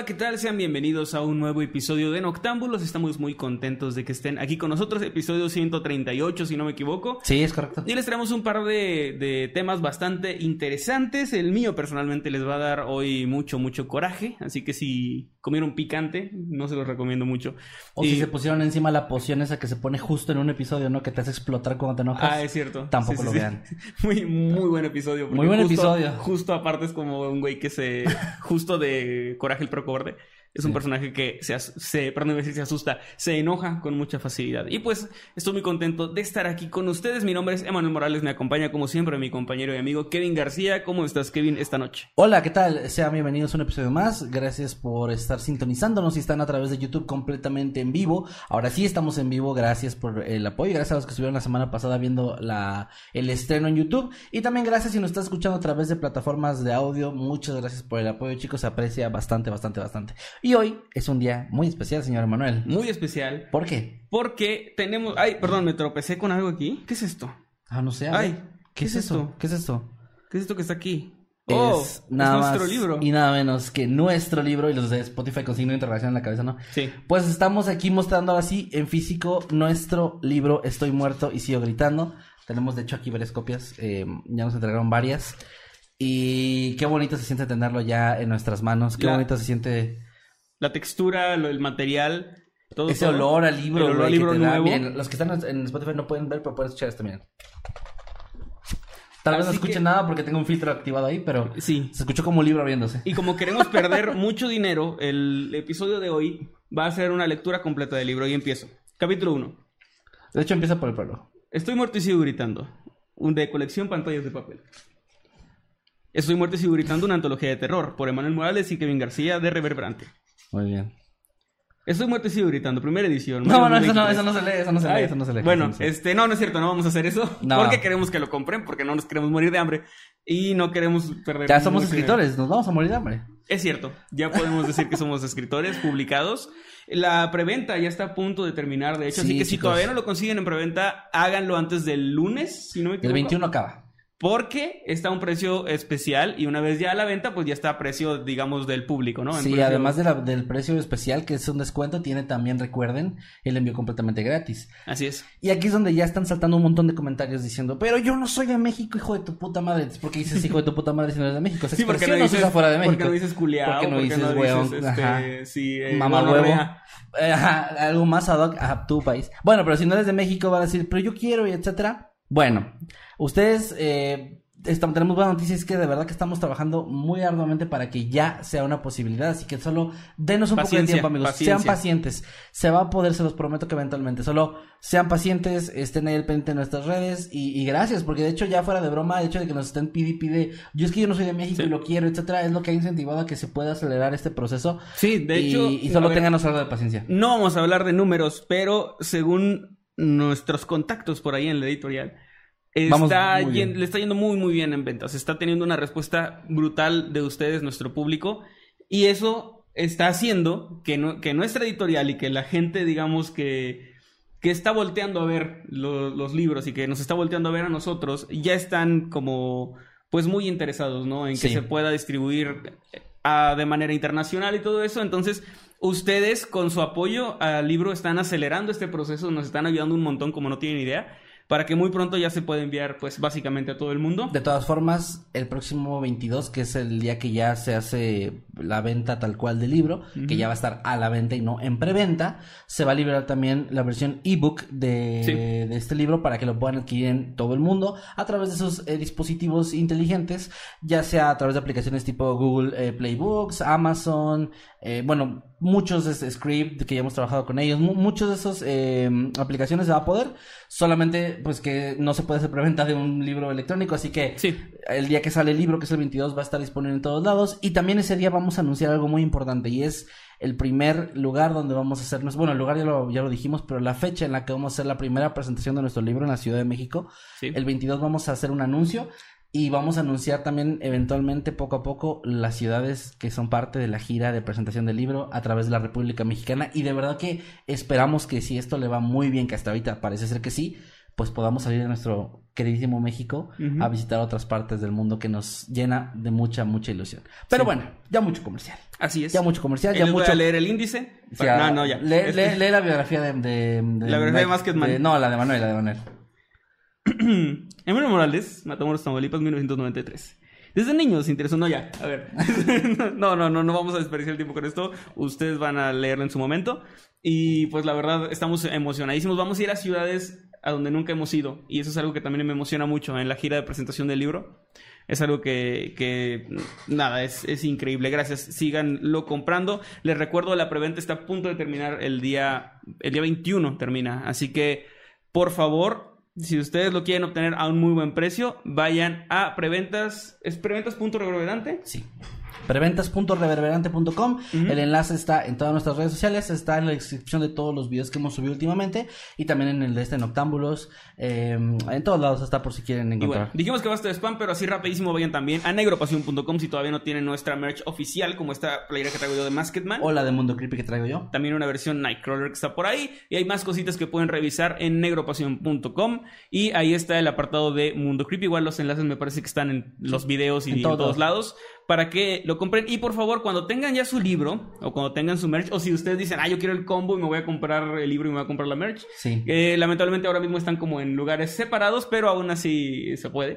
hola, ¿qué tal? Sean bienvenidos a un nuevo episodio de Noctámbulos. Estamos muy contentos de que estén aquí con nosotros, episodio 138, si no me equivoco. Sí, es correcto. Y les traemos un par de, de temas bastante interesantes. El mío personalmente les va a dar hoy mucho, mucho coraje. Así que si comieron picante, no se los recomiendo mucho. O Y- si se pusieron encima la poción esa que se pone justo en un episodio, ¿no? Que te hace explotar cuando te enojas. Ah, es cierto. Tampoco Sí, sí, lo sí. vean. Muy, muy buen episodio. Muy buen justo- episodio. Justo aparte es como un güey que se... Justo de Coraje el Pro Cobarde. Es un Sí. personaje que se, se, perdón, decir se asusta, se enoja con mucha facilidad. Y pues estoy muy contento de estar aquí con ustedes. Mi nombre es Emanuel Morales, me acompaña como siempre mi compañero y amigo Kevin García. ¿Cómo estás, Kevin, esta noche? Hola, ¿qué tal? Sean bienvenidos a un episodio más. Gracias por estar sintonizándonos y están a través de YouTube completamente en vivo. Ahora sí estamos en vivo. Gracias por el apoyo. Gracias a los que estuvieron la semana pasada viendo la, el estreno en YouTube. Y también gracias si nos estás escuchando a través de plataformas de audio. Muchas gracias por el apoyo, chicos. Se aprecia bastante, bastante, bastante. Y hoy es un día muy especial, señor Manuel. Muy especial ¿Por qué? porque tenemos... Ay, perdón, me tropecé con algo aquí. ¿Qué es esto? Ah, no sé. Ay. ¿qué es eso? ¿Qué es eso? ¿Qué es esto que está aquí? Oh, es nada nuestro más libro. y nada menos que nuestro libro y los de Spotify con signo de interrogación en la cabeza, ¿no? Sí. Pues estamos aquí mostrando ahora sí en físico nuestro libro Estoy muerto y sigo gritando. Tenemos de hecho aquí varias copias, eh, ya nos entregaron varias. Y qué bonito se siente tenerlo ya en nuestras manos, qué La- bonito se siente La textura, lo- el material, todo. ese todo. olor al libro. El olor al libro da. nuevo. Miren, los que están en Spotify no pueden ver, pero pueden escuchar esto, miren. Tal vez no Así escuchen que- nada porque tengo un filtro activado ahí, pero Sí. se escuchó como un libro abriéndose. Y como queremos perder mucho dinero, el episodio de hoy va a ser una lectura completa del libro y empiezo. Capítulo 1. De hecho empieza por el prólogo. Estoy muerto y sigo gritando. Un de colección pantallas de papel. Estoy muerto y sigo gritando una antología de terror por Emanuel Morales y Kevin García de Reverberante. Muy bien. Estoy muerto y sigo gritando, primera edición. No, no, eso no, 2023. eso no se lee, eso no se lee, eso no se lee. Bueno, este, no, no es cierto, no vamos a hacer eso. No. Porque queremos que lo compren, porque no nos queremos morir de hambre. Y no queremos perder. Ya somos escritores, nos vamos a morir de hambre. Es cierto, ya podemos decir que somos escritores publicados. La preventa ya está a punto de terminar, de hecho, Sí, así que si todavía no lo consiguen en preventa, háganlo antes del lunes, si no me El equivoco. 21 acaba. Porque está a un precio especial y una vez ya a la venta, pues ya está a precio, digamos, del público, ¿no? En Sí, precio- además de la- del precio especial, que es un descuento, tiene también, recuerden, el envío completamente gratis. Así es. Y aquí es donde ya están saltando un montón de comentarios diciendo, pero yo no soy de México, hijo de tu puta madre. ¿Por qué dices hijo de tu puta madre si no eres de México? Sí, porque no no dices, usa fuera de México. porque no dices culiao, ¿Por qué no porque dices no weón? dices, este, sí, eh, Mamá huevo. gonorrea. Eh, ajá, algo más ad hoc a tu país. Bueno, pero si no eres de México, va a decir, pero yo quiero y etcétera. Bueno, ustedes eh, estamos- tenemos buenas noticias que de verdad que estamos trabajando muy arduamente para que ya sea una posibilidad. Así que solo denos un poco de tiempo, amigos. paciencia. Sean pacientes. Se va a poder, se los prometo que eventualmente. Solo sean pacientes, estén ahí al pendiente de nuestras redes y, y gracias, porque de hecho ya fuera de broma, el hecho de que nos estén pide pide, yo es que yo no soy de México Sí. y lo quiero, etcétera, es lo que ha incentivado a que se pueda acelerar este proceso. Sí, de y, hecho. y solo ver, ténganos algo de paciencia. No vamos a hablar de números, pero según nuestros contactos por ahí en la editorial, está muy bien. yen- le está yendo muy muy bien en ventas. Está teniendo una respuesta brutal de ustedes, nuestro público, y eso está haciendo que, no- que nuestra editorial y que la gente, digamos que que está volteando a ver lo- los libros y que nos está volteando a ver a nosotros, ya están como pues muy interesados, ¿no? En que Sí. se pueda distribuir ah, de manera internacional y todo eso. Entonces, ustedes con su apoyo al libro están acelerando este proceso, nos están ayudando un montón, como no tienen idea, para que muy pronto ya se pueda enviar, pues básicamente a todo el mundo. De todas formas, el próximo 22, que es el día que ya se hace la venta tal cual del libro, que ya va a estar a la venta y no en preventa, se va a liberar también la versión ebook de, Sí. de este libro para que lo puedan adquirir en todo el mundo a través de sus eh, dispositivos inteligentes, ya sea a través de aplicaciones tipo Google eh, Playbooks, Amazon, eh, bueno, muchos de ese script que ya hemos trabajado con ellos, mu- muchos de esos eh, aplicaciones se va a poder, solamente pues que no se puede hacer preventa de un libro electrónico, así que Sí. el día que sale el libro, que es el 22, va a estar disponible en todos lados. Y también ese día vamos a anunciar algo muy importante y es el primer lugar donde vamos a hacernos, bueno, el lugar ya lo, ya lo dijimos, pero la fecha en la que vamos a hacer la primera presentación de nuestro libro en la Ciudad de México. Sí. El 22 vamos a hacer un anuncio y vamos a anunciar también eventualmente poco a poco las ciudades que son parte de la gira de presentación del libro a través de la República Mexicana y de verdad que esperamos que si esto le va muy bien, que hasta ahorita parece ser que sí, pues podamos salir de nuestro queridísimo México a visitar otras partes del mundo que nos llena de mucha, mucha ilusión. Pero Sí. bueno, ya mucho comercial. Así es. Ya mucho comercial, ya voy mucho... a leer el índice. Para- ah, No, no, ya. Lee, Este- lee- lee la biografía de... de- de- La biografía de Basketman. No, la de Manuel, la de Manuel. Emilio Morales, Matamoros, Tamaulipas, 1993. Desde niño se interesó, no ya, a ver. no, no, no, no vamos a desperdiciar el tiempo con esto. Ustedes van a leerlo en su momento. Y pues la verdad, estamos emocionadísimos. Vamos a ir a ciudades a donde nunca hemos ido. Y eso es algo que también me emociona mucho en la gira de presentación del libro. Es algo que, que nada, es, es increíble. Gracias. Síganlo comprando. Les recuerdo, la preventa está a punto de terminar el día, el día 21 termina. Así que, por favor, si ustedes lo quieren obtener a un muy buen precio, vayan a preventas. ¿Es? Sí. Preventas.reverberante.com. El enlace está en todas nuestras redes sociales, está en la descripción de todos los videos que hemos subido últimamente y también en el de este Noctámbulos. eh, en todos lados está por si quieren encontrar. bueno, dijimos que basta de spam, pero así rapidísimo vayan también a negropasión.com si todavía no tienen nuestra merch oficial, como esta playera que traigo yo de Masketman. O la de Mundo Creepy que traigo yo. También una versión Nightcrawler que está por ahí. Y hay más cositas que pueden revisar en negropasión.com. Y ahí está el apartado de Mundo Creepy. Igual los enlaces me parece que están en los videos y En todos lados. Para que lo compren. Y por favor, cuando tengan ya su libro, o cuando tengan su merch, o si ustedes dicen, ah, yo quiero el combo y me voy a comprar el libro y me voy a comprar la merch. Sí. Eh, lamentablemente ahora mismo están como en lugares separados, pero aún así se puede.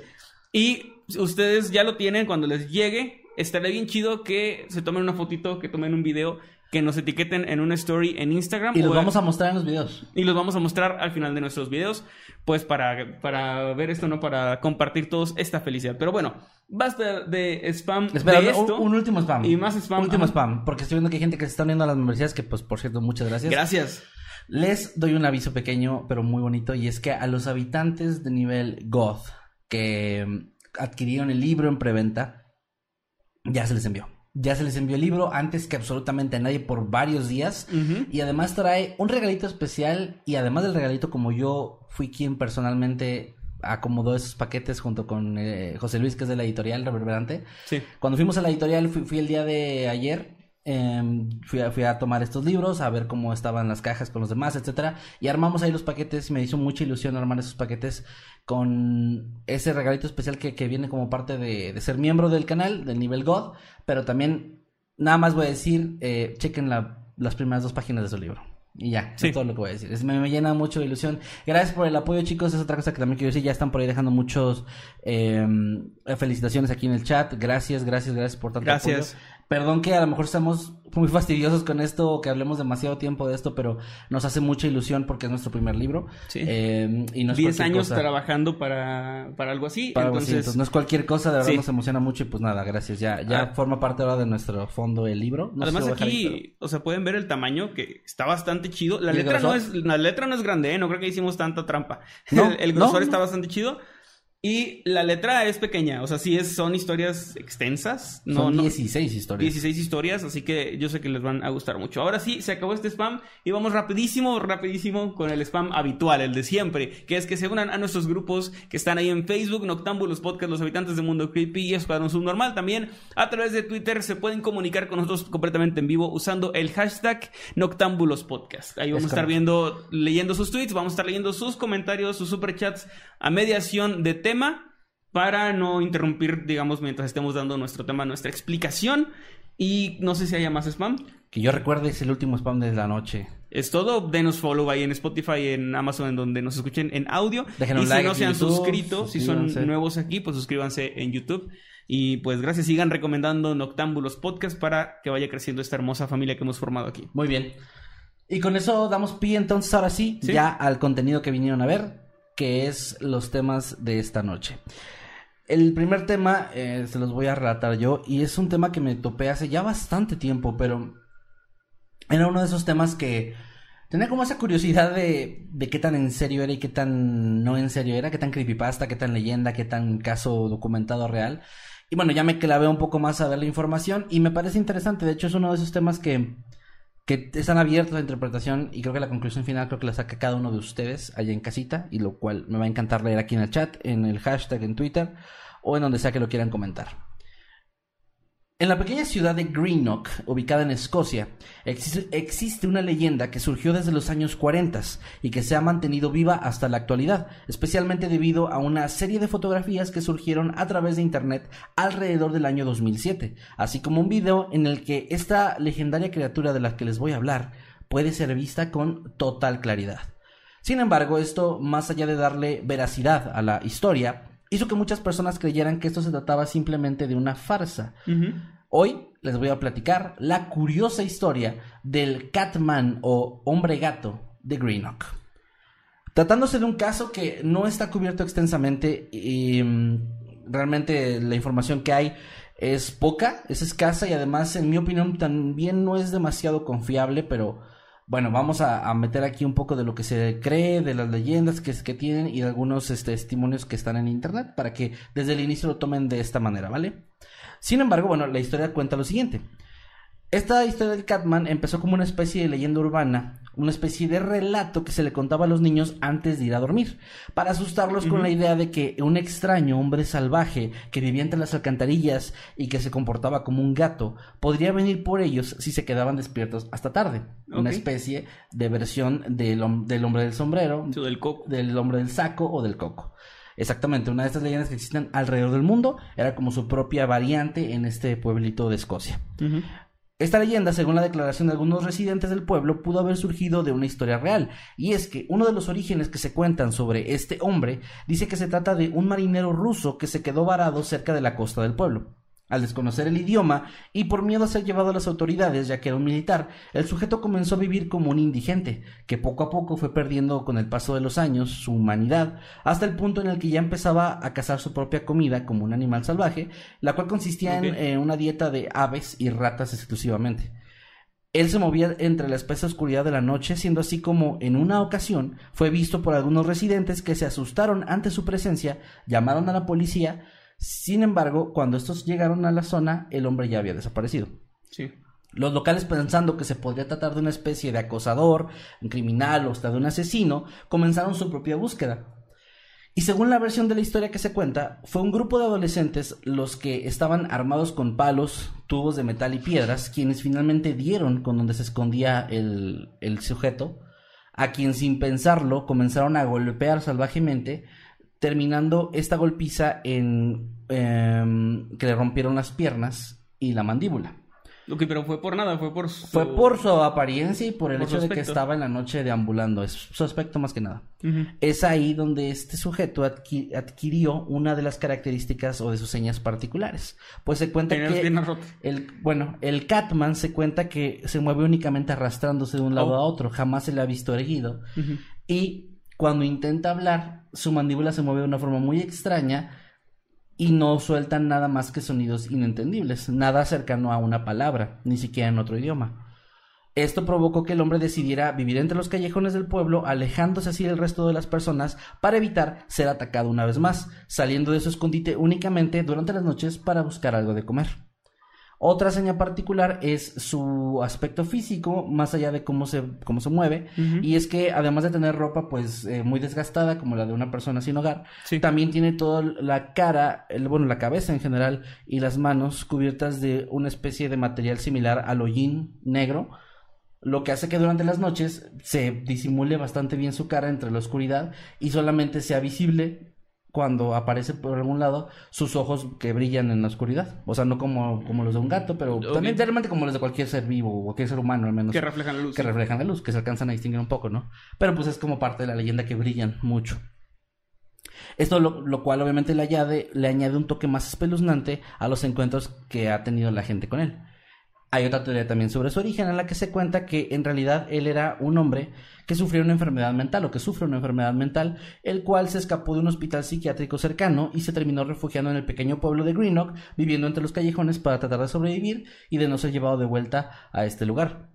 Y ustedes ya lo tienen cuando les llegue. Estaría bien chido que se tomen una fotito, que tomen un video, que nos etiqueten en una story en Instagram. Y los vamos a mostrar en los videos. y los vamos a mostrar al final de nuestros videos, pues para, para ver esto, ¿no? Para compartir todos esta felicidad. Pero bueno, basta de spam Espera, de esto. un, último spam. Y más spam, Último spam. Porque estoy viendo que hay gente que se está uniendo a las membresías, que pues por cierto, muchas gracias. Gracias. Les doy un aviso pequeño, pero muy bonito, y es que a los habitantes de nivel Goth que adquirieron el libro en preventa, ya se les envió. Ya se les envió el libro antes que absolutamente a nadie por varios días. Y además trae un regalito especial. Y además del regalito, como yo fui quien personalmente acomodó esos paquetes junto con eh, José Luis, que es de la editorial Reverberante. Sí. Cuando fuimos a la editorial, fui, fui el día de ayer. Em, fui, a, fui a tomar estos libros, a ver cómo estaban las cajas con los demás, etcétera. Y armamos ahí los paquetes. Me hizo mucha ilusión armar esos paquetes con ese regalito especial que, que viene como parte de, de ser miembro del canal, del nivel God. Pero también, nada más voy a decir, eh, chequen la- las primeras dos páginas de su libro. Y ya, Sí. es todo lo que voy a decir. Es- me, me llena mucho de ilusión. Gracias por el apoyo, chicos. Es otra cosa que también quiero decir. Ya están por ahí dejando muchos eh, felicitaciones aquí en el chat. Gracias, gracias, gracias por tanto Gracias. apoyo. Perdón que a lo mejor estamos muy fastidiosos con esto o que hablemos demasiado tiempo de esto, pero nos hace mucha ilusión porque es nuestro primer libro. Sí. Eh, y no es 10 cualquier años cosa. trabajando para, para algo así. Para algo así, entonces, entonces, no es cualquier cosa, de verdad Sí. nos emociona mucho y pues nada, gracias. Ya, ya Ah. forma parte ahora de nuestro fondo el libro. No Además ahí, aquí, o sea, pueden ver el tamaño que está bastante chido. La ¿Y el letra no es la letra no es grande, ¿eh? no creo que hicimos tanta trampa. No, el, el grosor no, está bastante chido y la letra es pequeña, o sea, sí es son historias extensas, no Son no 16 historias. 16 historias, así que yo sé que les van a gustar mucho. Ahora sí, se acabó este spam y vamos rapidísimo, rapidísimo con el spam habitual, el de siempre, que es que se unan a nuestros grupos que están ahí en Facebook, Noctámbulos Podcast, Los Habitantes de Mundo Creepy y Escuadrón Subnormal. También a través de Twitter se pueden comunicar con nosotros completamente en vivo usando el hashtag Noctámbulos Podcast. Ahí vamos Es a estar correcto. viendo, leyendo sus tweets, vamos a estar leyendo sus comentarios, sus superchats a mediación de tema para no interrumpir, digamos, mientras estemos dando nuestro tema, nuestra explicación. Y no sé si haya más spam. Que yo recuerde es el último spam de la noche. Es todo. Denos follow ahí en Spotify, en Amazon, en donde nos escuchen en audio. Dejen y si like no se han YouTube, suscrito, si son nuevos aquí, pues suscríbanse en YouTube. Y pues gracias, sigan recomendando Noctámbulos Podcast para que vaya creciendo esta hermosa familia que hemos formado aquí. Muy bien. Y con eso damos pie entonces ahora sí, Sí. ya al contenido que vinieron a ver, que es los temas de esta noche. El primer tema eh, se los voy a relatar yo y es un tema que me topé hace ya bastante tiempo, pero era uno de esos temas que tenía como esa curiosidad de, de qué tan en serio era y qué tan no en serio era, qué tan creepypasta, qué tan leyenda, qué tan caso documentado real. Y bueno, ya me clavé un poco más a ver la información y me parece interesante, de hecho es uno de esos temas que que están abiertos a interpretación y creo que la conclusión final creo que la saca cada uno de ustedes allá en casita y lo cual me va a encantar leer aquí en el chat, en el hashtag en Twitter o en donde sea que lo quieran comentar. En la pequeña ciudad de Greenock, ubicada en Escocia, existe una leyenda que surgió desde los años 40 y que se ha mantenido viva hasta la actualidad, especialmente debido a una serie de fotografías que surgieron a través de Internet alrededor del año 2007, así como un video en el que esta legendaria criatura de la que les voy a hablar puede ser vista con total claridad. Sin embargo, esto, más allá de darle veracidad a la historia, hizo que muchas personas creyeran que esto se trataba simplemente de una farsa. Hoy les voy a platicar la curiosa historia del Catman o hombre gato de Greenock. Tratándose de un caso que no está cubierto extensamente y mm, realmente la información que hay es poca, es escasa y además en mi opinión también no es demasiado confiable, pero bueno, vamos a, meter aquí un poco de lo que se cree, de las leyendas que, tienen y de algunos este, testimonios que están en internet para que desde el inicio lo tomen de esta manera, ¿vale? Sin embargo, bueno, la historia cuenta lo siguiente. Esta historia del Catman empezó como una especie de leyenda urbana, una especie de relato que se le contaba a los niños antes de ir a dormir, para asustarlos con la idea de que un extraño hombre salvaje que vivía entre las alcantarillas y que se comportaba como un gato podría venir por ellos si se quedaban despiertos hasta tarde. Una especie de versión del, del hombre del sombrero, del, coco. del hombre del saco o del coco. Exactamente, una de estas leyendas que existen alrededor del mundo era como su propia variante en este pueblito de Escocia. Esta leyenda, según la declaración de algunos residentes del pueblo, pudo haber surgido de una historia real, y es que uno de los orígenes que se cuentan sobre este hombre dice que se trata de un marinero ruso que se quedó varado cerca de la costa del pueblo. Al desconocer el idioma y por miedo a ser llevado a las autoridades, ya que era un militar, el sujeto comenzó a vivir como un indigente, que poco a poco fue perdiendo con el paso de los años su humanidad, hasta el punto en el que ya empezaba a cazar su propia comida como un animal salvaje, la cual consistía en eh, una dieta de aves y ratas exclusivamente. Él se movía entre la espesa oscuridad de la noche, siendo así como en una ocasión fue visto por algunos residentes que se asustaron ante su presencia, llamaron a la policía, sin embargo, cuando estos llegaron a la zona, el hombre ya había desaparecido. Sí. Los locales, pensando que se podría tratar de una especie de acosador, un criminal o hasta de un asesino, comenzaron su propia búsqueda. Y según la versión de la historia que se cuenta, fue un grupo de adolescentes los que estaban armados con palos, tubos de metal y piedras, quienes finalmente dieron con donde se escondía el, el sujeto, a quien sin pensarlo comenzaron a golpear salvajemente, terminando esta golpiza en em, que le rompieron las piernas y la mandíbula. Ok, pero fue por nada, fue por su... Fue por su apariencia y por el hecho de que estaba en la noche deambulando, es su aspecto más que nada. Es ahí donde este sujeto adquirió una de las características o de sus señas particulares. Pues se cuenta que... El, bueno, el Catman se cuenta que se mueve únicamente arrastrándose de un lado oh. a otro, jamás se le ha visto erguido. Y cuando intenta hablar, su mandíbula se mueve de una forma muy extraña y no suelta nada más que sonidos inentendibles, nada cercano a una palabra, ni siquiera en otro idioma. Esto provocó que el hombre decidiera vivir entre los callejones del pueblo, alejándose así del resto de las personas para evitar ser atacado una vez más, saliendo de su escondite únicamente durante las noches para buscar algo de comer. Otra seña particular es su aspecto físico, más allá de cómo se, cómo se mueve, y es que además de tener ropa pues eh, muy desgastada como la de una persona sin hogar, también tiene toda la cara, el, bueno, la cabeza en general y las manos cubiertas de una especie de material similar al hollín negro, lo que hace que durante las noches se disimule bastante bien su cara entre la oscuridad y solamente sea visible cuando aparece por algún lado sus ojos que brillan en la oscuridad. O sea, no como, como los de un gato, pero también realmente como los de cualquier ser vivo o cualquier ser humano al menos. Que reflejan la luz. Que reflejan la luz, que se alcanzan a distinguir un poco, ¿no? Pero pues es como parte de la leyenda que brillan mucho. Esto lo, lo cual obviamente le añade, le añade un toque más espeluznante a los encuentros que ha tenido la gente con él. Hay otra teoría también sobre su origen en la que se cuenta que en realidad él era un hombre que sufrió una enfermedad mental o que sufre una enfermedad mental, el cual se escapó de un hospital psiquiátrico cercano y se terminó refugiando en el pequeño pueblo de Greenock, viviendo entre los callejones para tratar de sobrevivir y de no ser llevado de vuelta a este lugar.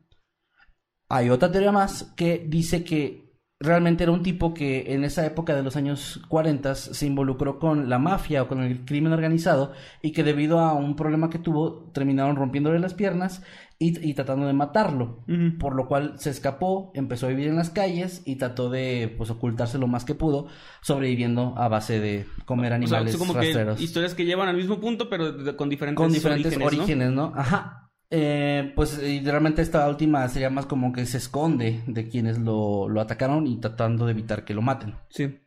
Hay otra teoría más que dice que realmente era un tipo que en esa época de los años 40 se involucró con la mafia o con el crimen organizado y que debido a un problema que tuvo terminaron rompiéndole las piernas y, tratando de matarlo, por lo cual se escapó, empezó a vivir en las calles y trató de pues ocultarse lo más que pudo, sobreviviendo a base de comer animales o como historias que llevan al mismo punto, pero con diferentes, con diferentes orígenes, ¿no? Ajá. Eh, pues realmente esta última sería más como que se esconde de quienes lo, lo atacaron y tratando de evitar que lo maten. Sí.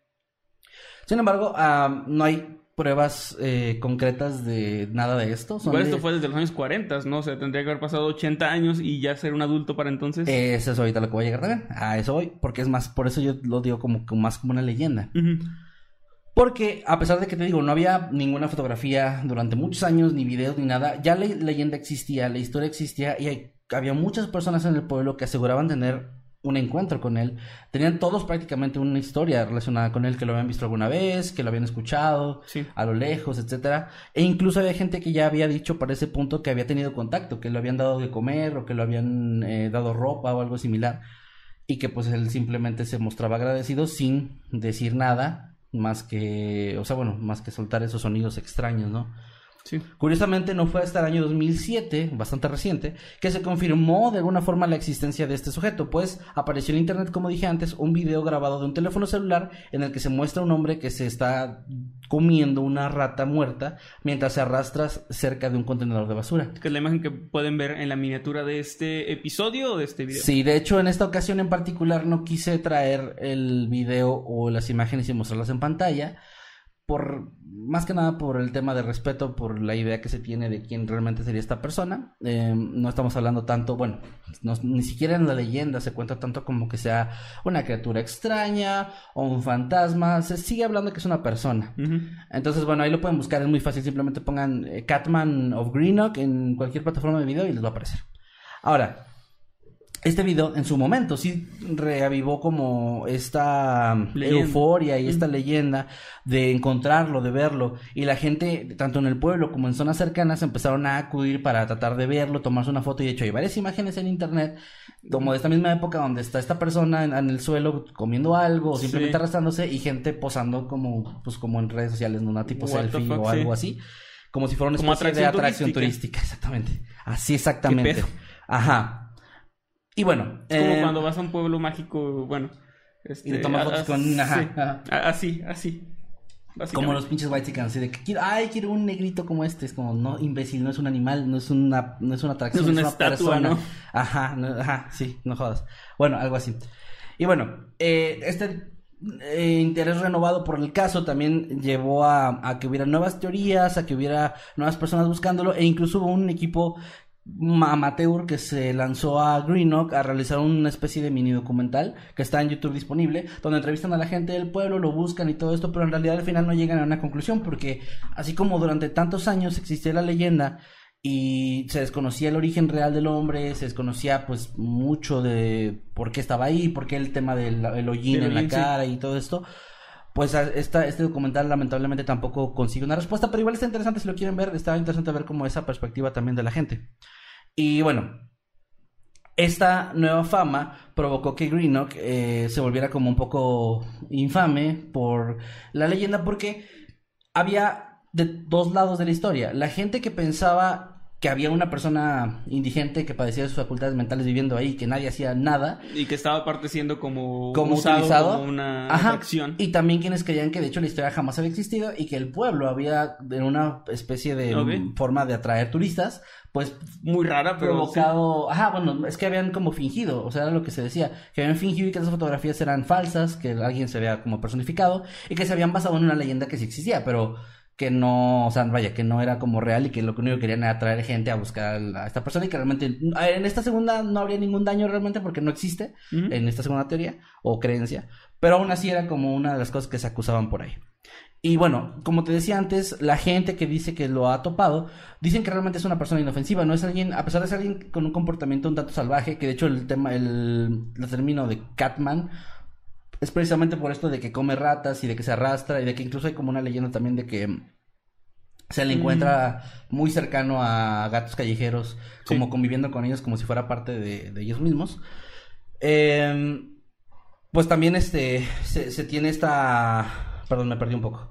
Sin embargo, no hay pruebas eh, concretas de nada de esto. Son esto fue desde los años 40, ¿no? O sea, tendría que haber pasado 80 años y ya ser un adulto para entonces. eso es ahorita lo que voy a llegar también. A eso voy, porque es más, por eso yo lo digo como, más como una leyenda. Porque a pesar de que te digo, no había ninguna fotografía durante muchos años, ni videos, ni nada, ya la leyenda existía, la historia existía y había muchas personas en el pueblo que aseguraban tener un encuentro con él. Tenían todos prácticamente una historia relacionada con él, que lo habían visto alguna vez, que lo habían escuchado a lo lejos, etcétera. E incluso había gente que ya había dicho para ese punto que había tenido contacto, que lo habían dado de comer o que lo habían eh, dado ropa o algo similar. Y que pues él simplemente se mostraba agradecido sin decir nada más que, o sea, bueno, más que soltar esos sonidos extraños, ¿no? Sí. Curiosamente no fue hasta el año 2007, bastante reciente, que se confirmó de alguna forma la existencia de este sujeto, pues apareció en internet, como dije antes, un video grabado de un teléfono celular en el que se muestra un hombre que se está comiendo una rata muerta mientras se arrastra cerca de un contenedor de basura. Que es la imagen que pueden ver en la miniatura de este episodio o de este video. Sí, de hecho en esta ocasión en particular no quise traer el video o las imágenes y mostrarlas en pantalla por más que nada por el tema de respeto, por la idea que se tiene de quién realmente sería esta persona. Eh, no estamos hablando tanto, bueno, ni siquiera en la leyenda se cuenta tanto como que sea una criatura extraña o un fantasma. Se sigue hablando que es una persona. Entonces, bueno, ahí lo pueden buscar, es muy fácil. Simplemente pongan eh, Catman of Greenock en cualquier plataforma de video y les va a aparecer. Ahora, este video en su momento sí reavivó como esta euforia y esta leyenda de encontrarlo, de verlo. Y la gente, tanto en el pueblo como en zonas cercanas, empezaron a acudir para tratar de verlo, tomarse una foto. Y de hecho, hay varias imágenes en internet, como de esta misma época, donde está esta persona en, el suelo comiendo algo o simplemente arrastrándose y gente posando como, pues, como en redes sociales, ¿no? una tipo selfie o algo así. Como si fuera una especie de atracción turística. exactamente. Así exactamente. Ajá. Y bueno. Es como eh, cuando vas a un pueblo mágico, bueno. Este, y tomas fotos con. Ajá, Así, así. Como los pinches white así de que quiero, ay, quiero un negrito como este. Es como, no, imbécil, no es un animal, no es una, no es una atracción, es una, es una persona. ¿no? Ajá, ajá, sí, no jodas. Bueno, algo así. Y bueno, eh, este eh, interés renovado por el caso también llevó a, a, que hubiera nuevas teorías, a que hubiera nuevas personas buscándolo, e incluso hubo un equipo amateur que se lanzó a Greenock a realizar una especie de mini documental que está en YouTube disponible, donde entrevistan a la gente del pueblo, lo buscan y todo esto, pero en realidad al final no llegan a una conclusión porque así como durante tantos años existía la leyenda y se desconocía el origen real del hombre, se desconocía pues mucho de por qué estaba ahí, por qué el tema del el hollín en la cara y todo esto, pues este documental lamentablemente tampoco consigue una respuesta, pero igual está interesante si lo quieren ver, está interesante ver como esa perspectiva también de la gente. Y bueno, esta nueva fama provocó que Greenock eh, se volviera como un poco infame por la leyenda porque había de dos lados de la historia. La gente que pensaba que había una persona indigente que padecía de sus facultades mentales viviendo ahí, que nadie hacía nada. Y que estaba aparte siendo como, como utilizado. como una acción. Y también quienes creían que de hecho la historia jamás había existido y que el pueblo había en una especie de forma de atraer turistas, pues muy rara, pero provocado, ajá, bueno, es que habían como fingido, o sea, era lo que se decía, que habían fingido y que esas fotografías eran falsas, que alguien se vea como personificado y que se habían basado en una leyenda que sí existía, pero que no, o sea, vaya, que no era como real y que lo único que querían era atraer gente a buscar a esta persona y que realmente en esta segunda no habría ningún daño realmente porque no existe en esta segunda teoría o creencia, pero aún así era como una de las cosas que se acusaban por ahí. Y bueno, como te decía antes, la gente que dice que lo ha topado, dicen que realmente es una persona inofensiva, no es alguien, a pesar de ser alguien con un comportamiento un tanto salvaje, que de hecho el tema, el, el término de Catman, es precisamente por esto de que come ratas y de que se arrastra y de que incluso hay como una leyenda también de que se le encuentra muy cercano a gatos callejeros, como conviviendo con ellos como si fuera parte de, ellos mismos. Em, pues también este se, se tiene esta... Perdón, me perdí un poco.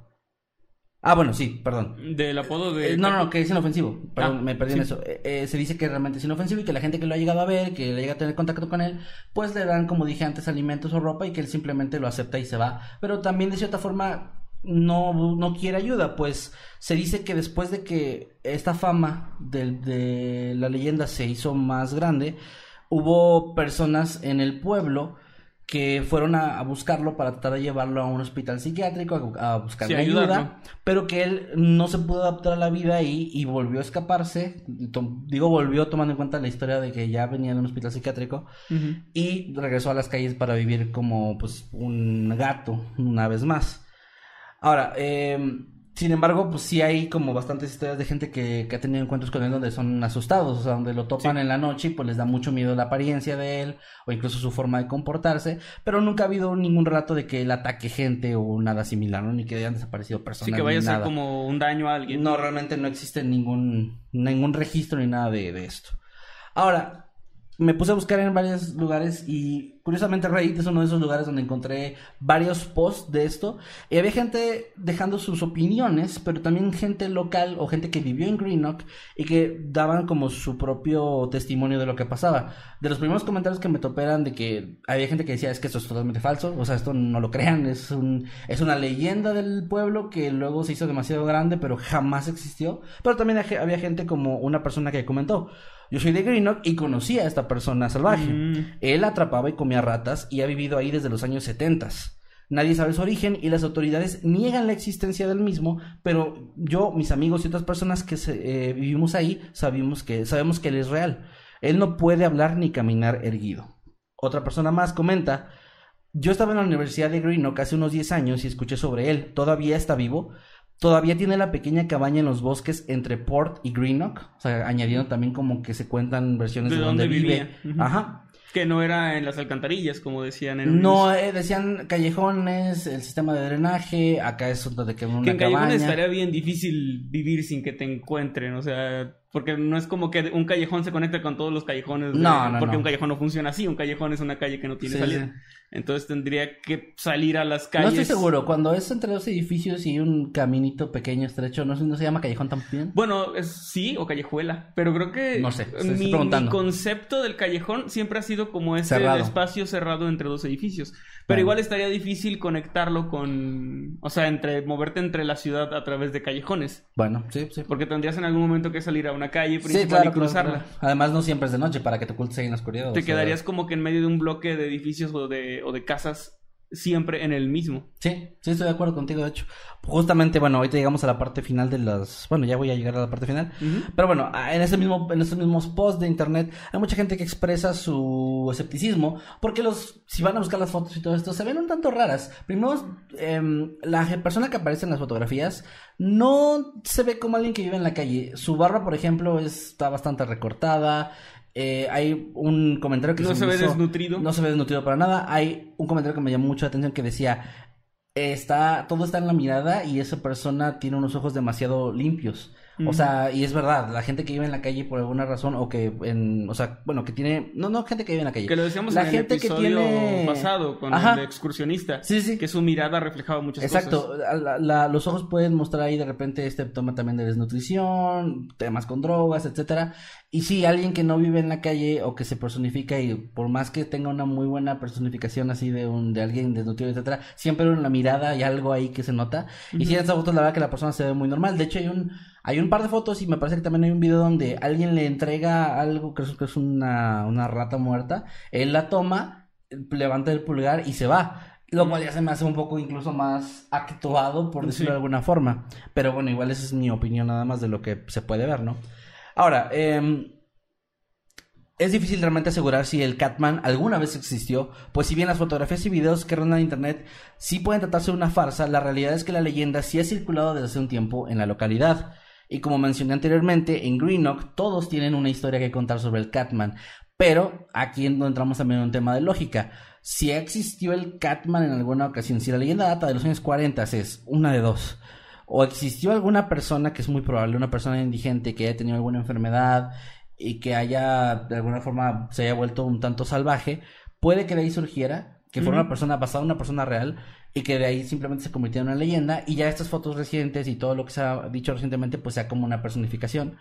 Ah, bueno, sí, perdón. Del apodo de... Eh, no, no, no, que es inofensivo. Perdón, Ah, me perdí en eso. Eh, eh, se dice que realmente es inofensivo y que la gente que lo ha llegado a ver, que le llega a tener contacto con él, pues le dan, como dije antes, alimentos o ropa y que él simplemente lo acepta y se va. Pero también de cierta forma no, no quiere ayuda, pues se dice que después de que esta fama de, la leyenda se hizo más grande, hubo personas en el pueblo que fueron a, a buscarlo para tratar de llevarlo a un hospital psiquiátrico, a, a buscarle Sí, ayuda, ayudarlo. pero que él no se pudo adaptar a la vida ahí y volvió a escaparse. To- Digo, volvió tomando en cuenta la historia de que ya venía de un hospital psiquiátrico y regresó a las calles para vivir como pues un gato una vez más. Ahora, eh, sin embargo, pues sí hay como bastantes historias de gente que, que ha tenido encuentros con él donde son asustados, o sea, donde lo topan Sí. en la noche y pues les da mucho miedo la apariencia de él o incluso su forma de comportarse, pero nunca ha habido ningún relato de que él ataque gente o nada similar, ¿no? Ni que hayan desaparecido personas. Sí, que vaya a ser nada. como un daño a alguien. No, realmente no existe ningún, ningún registro ni nada de, de esto. Ahora, me puse a buscar en varios lugares y curiosamente Reddit es uno de esos lugares donde encontré varios posts de esto. Y había gente dejando sus opiniones, pero también gente local o gente que vivió en Greenock y que daban como su propio testimonio de lo que pasaba. De los primeros comentarios que me topé eran de que había gente que decía es que esto es totalmente falso, o sea, esto no lo crean, es un es una leyenda del pueblo que luego se hizo demasiado grande, pero jamás existió. Pero también ha- había gente como una persona que comentó, yo soy de Greenock y conocí a esta persona salvaje. Mm. Él atrapaba y comía ratas y ha vivido ahí desde los años 70. Nadie sabe su origen y las autoridades niegan la existencia del mismo, pero yo, mis amigos y otras personas que se- eh, vivimos ahí sabemos que, sabemos que él es real. Él no puede hablar ni caminar erguido. Otra persona más comenta, yo estaba en la Universidad de Greenock hace unos 10 años y escuché sobre él. Todavía está vivo. Todavía tiene la pequeña cabaña en los bosques entre Port y Greenock. O sea, añadiendo también como que se cuentan versiones De de, dónde donde vive. Ajá. Que no era en las alcantarillas, como decían en un No, eh, decían callejones, el sistema de drenaje, acá es otro de que una Que en cabaña. callejones estaría bien difícil vivir sin que te encuentren, o sea, porque no es como que un callejón se conecta con todos los callejones. de- No, no, Porque no. un callejón no funciona así, un callejón es una calle que no tiene Sí, salida. sí. Entonces tendría que salir a las No calles. estoy seguro, cuando es entre dos edificios y un caminito pequeño, estrecho, ¿no, no se llama callejón también? Bueno, es, sí, o callejuela, pero creo que No sé, estoy mi, concepto del callejón siempre ha sido como ese Cerrado. espacio cerrado entre dos edificios. Pero Bueno. igual estaría difícil conectarlo con, o sea, entre moverte entre la ciudad a través de callejones, Bueno, sí, sí. porque tendrías en algún momento que salir a una calle Sí, principal claro, y cruzarla. claro, claro. Además, no siempre es de noche para que te ocultes ahí en la oscuridad. o Te sea, quedarías como que en medio de un bloque de edificios o de, o de casas siempre en el mismo. Sí, sí, estoy de acuerdo contigo, de hecho. Justamente, bueno, ahorita llegamos a la parte final de las... Bueno, ya voy a llegar a la parte final. Pero bueno, ah, en ese mismo, en esos mismos posts de internet hay mucha gente que expresa su escepticismo porque los, si van a buscar las fotos y todo esto, se ven un tanto raras. Primero, em, la persona que aparece en las fotografías no se ve como alguien que vive en la calle. Su barba, por ejemplo, está bastante recortada. Eh, hay un comentario que No se ve hizo- desnutrido. No se ve desnutrido para nada. Hay un comentario que me llamó mucho la atención que decía está todo está en la mirada y esa persona tiene unos ojos demasiado limpios. O sea, y es verdad, la gente que vive en la calle por alguna razón o que en, o sea, bueno, que tiene, no, no gente que vive en la calle. Que lo decíamos La en gente el que episodio tiene- pasado con Ajá. el excursionista. Sí, sí. Que su mirada reflejaba muchas Exacto, cosas. la- la- los ojos pueden mostrar ahí de repente este tema también de desnutrición, temas con drogas, etcétera. Y sí, alguien que no vive en la calle o que se personifica y por más que tenga una muy buena personificación así de un de alguien desnutrido, etcétera, siempre en la mirada hay algo ahí que se nota. Y sí, en estas fotos la verdad que la persona se ve muy normal. De hecho, hay un hay un par de fotos y me parece que también hay un video donde alguien le entrega algo que es, que es una, una rata muerta, él la toma, levanta el pulgar y se va. Lo cual ya se me hace un poco incluso más actuado, por decirlo Sí. de alguna forma. Pero bueno, igual esa es mi opinión nada más de lo que se puede ver, ¿no? Ahora, em, es difícil realmente asegurar si el Catman alguna vez existió, pues si bien las fotografías y videos que rondan en internet sí pueden tratarse de una farsa, la realidad es que la leyenda sí ha circulado desde hace un tiempo en la localidad. Y como mencioné anteriormente, en Greenock todos tienen una historia que contar sobre el Catman. Pero aquí entramos también en un tema de lógica. Si existió el Catman en alguna ocasión, si la leyenda data de los años 40, es una de dos. O existió alguna persona, que es muy probable, una persona indigente que haya tenido alguna enfermedad y que haya, de alguna forma, se haya vuelto un tanto salvaje, puede que de ahí surgiera. que fuera una persona basada en una persona real y que de ahí simplemente se convirtió en una leyenda y ya estas fotos recientes y todo lo que se ha dicho recientemente pues sea como una personificación,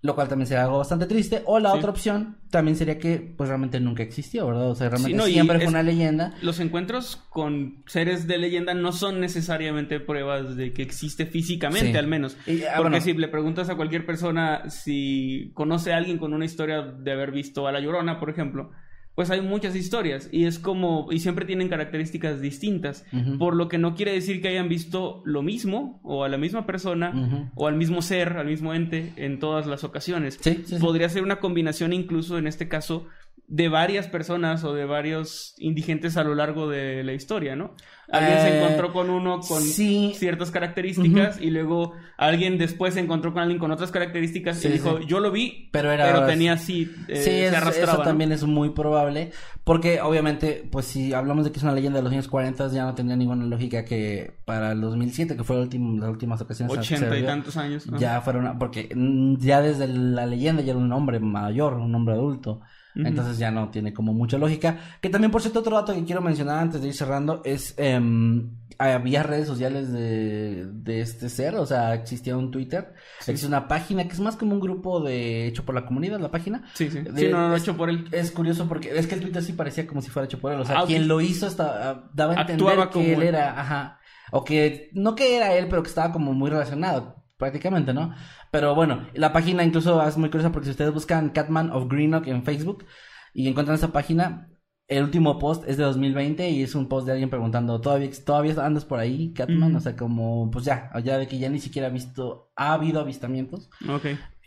lo cual también sería algo bastante triste. O la Sí. otra opción también sería que pues realmente nunca existió, ¿verdad? O sea, realmente no, y siempre fue una leyenda. Los encuentros con seres de leyenda no son necesariamente pruebas de que existe físicamente, Sí. al menos. Y, ah, Porque bueno, si le preguntas a cualquier persona si conoce a alguien con una historia de haber visto a la Llorona, por ejemplo, pues hay muchas historias y es como y siempre tienen características distintas, por lo que no quiere decir que hayan visto lo mismo o a la misma persona o al mismo ser, al mismo ente en todas las ocasiones. Sí, sí, sí. Podría ser una combinación incluso en este caso de varias personas o de varios indigentes a lo largo de la historia, ¿no? Alguien se Eh, encontró con uno con sí. ciertas características y luego alguien después se encontró con alguien con otras características Sí, y dijo, sí. yo lo vi, Pero era- tenía así, eh, Sí, se arrastraba, eso ¿no? también es muy probable, porque obviamente, pues si hablamos de que es una leyenda de los años 40, ya no tendría ninguna lógica que para el 2007, que fue la última, las últimas ocasiones que se Ochenta y vio, tantos años. ¿no? ya fueron, porque mm, ya desde la leyenda ya era un hombre mayor, un hombre adulto. Entonces ya no tiene como mucha lógica. Que también, por cierto, otro dato que quiero mencionar antes de ir cerrando es, em, había redes sociales de, de este ser, o sea, existía un Twitter, Sí. existe una página que es más como un grupo de hecho por la comunidad, la página. Sí, sí. de- Sí, no, no, es- hecho por él. Es curioso porque es que el Twitter sí parecía como si fuera hecho por él. O sea, Ah, quien lo hizo hasta, daba a entender Actuaba que como él. era, ajá. O que, no que era él, pero que estaba como muy relacionado, prácticamente, ¿no? Pero bueno, la página incluso es muy curiosa porque si ustedes buscan Catman of Greenock en Facebook y encuentran esa página, el último post es de 2020 y es un post de alguien preguntando, ¿todavía, todavía andas por ahí, Catman? O sea, como, pues ya, ya de que ya ni siquiera ha visto, ha habido avistamientos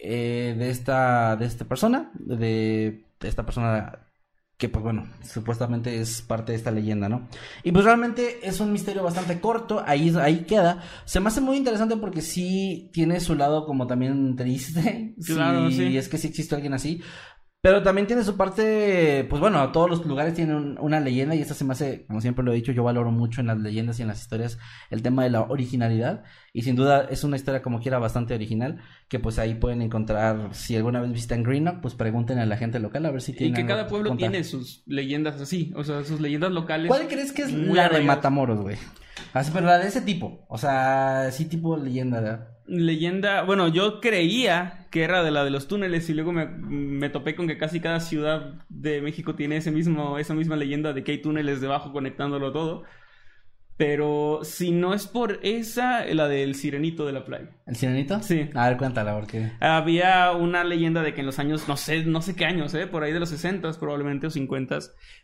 eh, de esta de esta persona de, de esta persona que pues bueno supuestamente es parte de esta leyenda no y pues realmente es un misterio bastante corto ahí ahí queda. Se me hace muy interesante porque sí tiene su lado como también triste. Claro, sí, sí. es que sí existe alguien así pero también tiene su parte, pues bueno, todos los lugares tienen un- una leyenda y esta se me hace, como siempre lo he dicho, yo valoro mucho en las leyendas y en las historias el tema de la originalidad y sin duda es una historia como quiera bastante original que pues ahí pueden encontrar, si alguna vez visitan Greenock, pues pregunten a la gente local a ver si Y tienen que algo cada pueblo tiene sus leyendas así, o sea, sus leyendas locales. ¿Cuál crees que es la de. Matamoros, güey? Así, pero la de ese tipo, o sea, sí tipo leyenda. Leyenda, bueno, yo creía que era de la de los túneles y luego me, me topé con que casi cada ciudad de México tiene ese mismo, esa misma leyenda de que hay túneles debajo conectándolo todo. Pero si no es por esa, la del sirenito de la playa. ¿El sirenito? Sí. A ver, cuéntala, porque... Había una leyenda de que en los años, no sé, no sé qué años, ¿eh? por ahí de los 60 probablemente o 50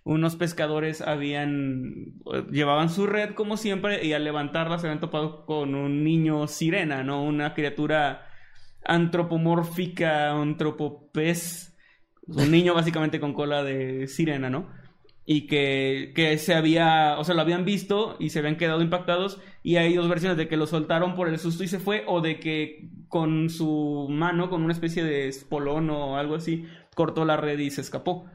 unos pescadores habían, eh, llevaban su red como siempre y al levantarla se habían topado con un niño sirena, ¿no? Una criatura antropomórfica, antropopez, un niño básicamente con cola de sirena, ¿no? Y que, que se había, o sea, lo habían visto y se habían quedado impactados y hay dos versiones de que lo soltaron por el susto y se fue o de que con su mano, con una especie de espolón o algo así, cortó la red y se escapó.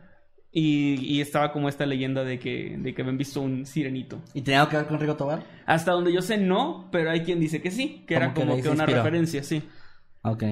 Y, y estaba como esta leyenda de que, de que habían visto un sirenito. ¿Y tenía algo que ver con Rigo Tobar? Hasta donde yo sé no, pero hay quien dice que sí, que era Como que una inspiró. referencia, sí. Ok.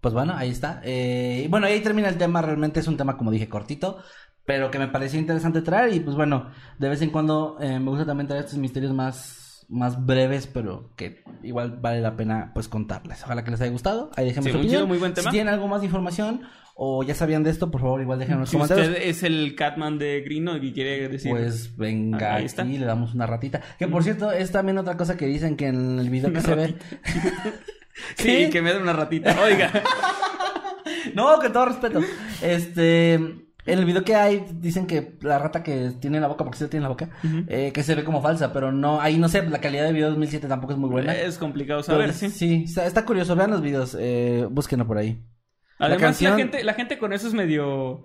Pues bueno, ahí está. Eh, bueno, ahí termina el tema. Realmente es un tema, como dije, cortito. Pero que me pareció interesante traer. Y pues bueno, de vez en cuando eh, me gusta también traer estos misterios más, más breves, pero que igual vale la pena pues contarles. Ojalá que les haya gustado. Ahí déjenme Sí, su muy opinión. chido, muy buen tema. Si tienen algo más de información o ya sabían de esto, por favor, igual déjenme en los Si comentarios. usted es el Catman de Grino y quiere decir... Pues venga, Ahí está. aquí le damos una ratita. Que por cierto, es también otra cosa que dicen que en el video que se ve. sí, que me den una ratita. Oiga. No, con todo respeto. Este, en el video que hay, dicen que la rata que tiene en la boca, porque sí la tiene en la boca, eh, que se ve como falsa, pero no, ahí no sé, la calidad de video 2007 tampoco es muy buena. Es complicado Pero saber, sí. sí, está, está curioso, vean los videos, eh, búsquenlo por ahí. Además, la, canción- gente, la gente con eso es medio...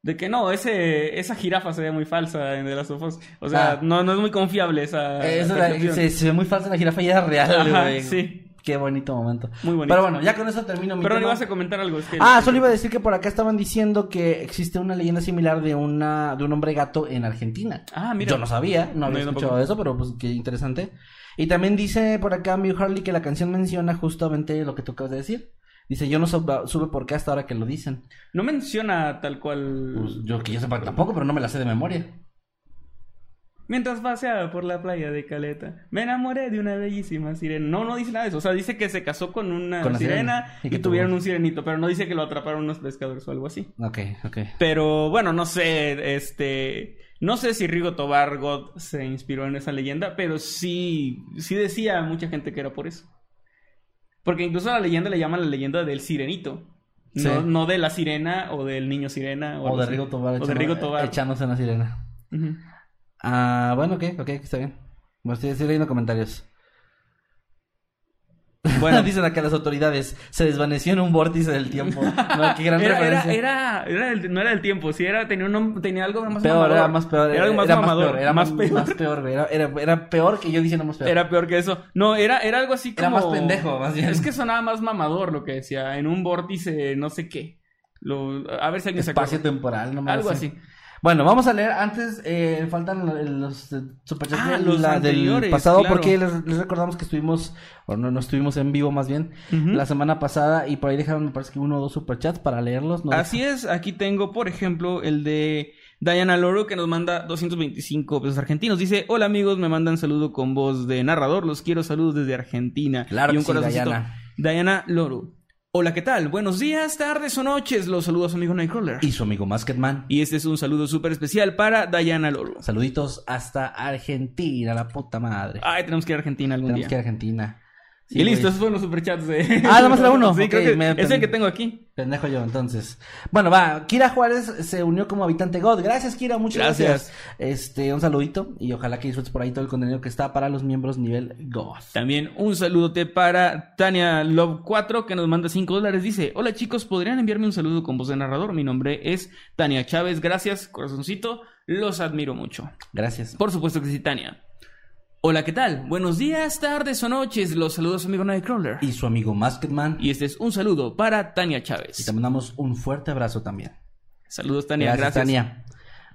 De que no, ese, esa jirafa se ve muy falsa en The Last of Us. O sea, Ah. no, no es muy confiable esa eso la- se, se ve muy falsa la jirafa y era real, Ajá, sí. Qué bonito momento. Muy bonito. Pero bueno, ya con eso termino mi Pero no tema. ibas a comentar algo. Es que... Ah, solo iba a decir que por acá estaban diciendo que existe una leyenda similar de una de un hombre gato en Argentina. Ah, mira. Yo no sabía, no había No, escuchado eso, pero pues qué interesante. Y también dice por acá Mew Harley que la canción menciona justamente lo que tú acabas de decir. Dice, yo no supe por qué hasta ahora que lo dicen. No menciona tal cual... Pues yo que yo sepa tampoco, pero no me la sé de memoria. Mientras paseaba por la playa de Caleta, me enamoré de una bellísima sirena. No, no dice nada de eso. O sea, dice que se casó con una Con la sirena, sirena. Y que tuvieron un sirenito, pero no dice que lo atraparon unos pescadores o algo así. Ok, ok. Pero bueno, no sé, este... No sé si Rigo Tobar God se inspiró en esa leyenda, pero sí, sí decía mucha gente que era por eso. Porque incluso a la leyenda le llaman la leyenda del sirenito. Sí. No, no de la sirena o del niño sirena. O de. Rigo Tobar, O de Rigo Tobar. echándose una sirena. Ujú. Ah, bueno, ok, ok, está bien. Bueno, estoy, estoy leyendo comentarios. Bueno, Dicen acá las autoridades, se desvaneció en un vórtice del tiempo. No, qué gran era, era, referencia. era, era del- no era del tiempo, sí, era, tenía, un, tenía algo más peor, mamador. era más peor. Era algo más mamador, peor, era más peor. más peor, güey. Era, peor que yo diciendo más peor. Era peor que eso. No, era, era algo así como... Era más pendejo, más bien. Es que sonaba más mamador lo que decía, en un vórtice no sé qué. Lo, a ver si alguien se acuerda. Espacio temporal, no me Algo así. Bueno, vamos a leer antes, eh, faltan lo- los eh, superchats Ah, de los la- del pasado claro. porque les, les recordamos que estuvimos, o no, no estuvimos en vivo más bien, la semana pasada y por ahí dejaron me parece que uno o dos superchats para leerlos. ¿no? Así es, aquí tengo, por ejemplo, el de Diana Loro que nos manda 225 pesos argentinos. Dice, hola amigos, me mandan saludo con voz de narrador, los quiero saludos desde Argentina. Claro y un que sí. Diana. Diana Loro. Hola, ¿qué tal? Buenos días, tardes o noches. Los saludos a su amigo Nightcrawler. Y su amigo Masketman. Y este es un saludo súper especial para Diana Loro. Saluditos hasta Argentina, la puta madre. Ay, tenemos que ir a Argentina algún Tenemos día. que ir a Argentina. Sí, y listo, güey. esos fueron los superchats de... Ah, nada más era uno. Sí, creo que me- es el que tengo aquí. Pendejo yo, entonces. Bueno, va. Kira Juárez se unió como habitante God. Gracias, Kira. Muchas gracias. Gracias. Este, un saludito. Y ojalá que disfrutes por ahí todo el contenido que está para los miembros nivel God. También un saludote para Tania Love 4 que nos manda 5 dólares. Dice, hola chicos, ¿podrían enviarme un saludo con voz de narrador? Mi nombre es Tania Chávez. Gracias, corazoncito. Los admiro mucho. Gracias. Por supuesto que sí, Tania. Hola, ¿qué tal? Buenos días, tardes o noches. Los saludos su amigo Nightcrawler. Y su amigo Masketman. Y este es un saludo para Tania Y Chávez. te mandamos un fuerte abrazo también. Saludos, Tania. Gracias. Tania.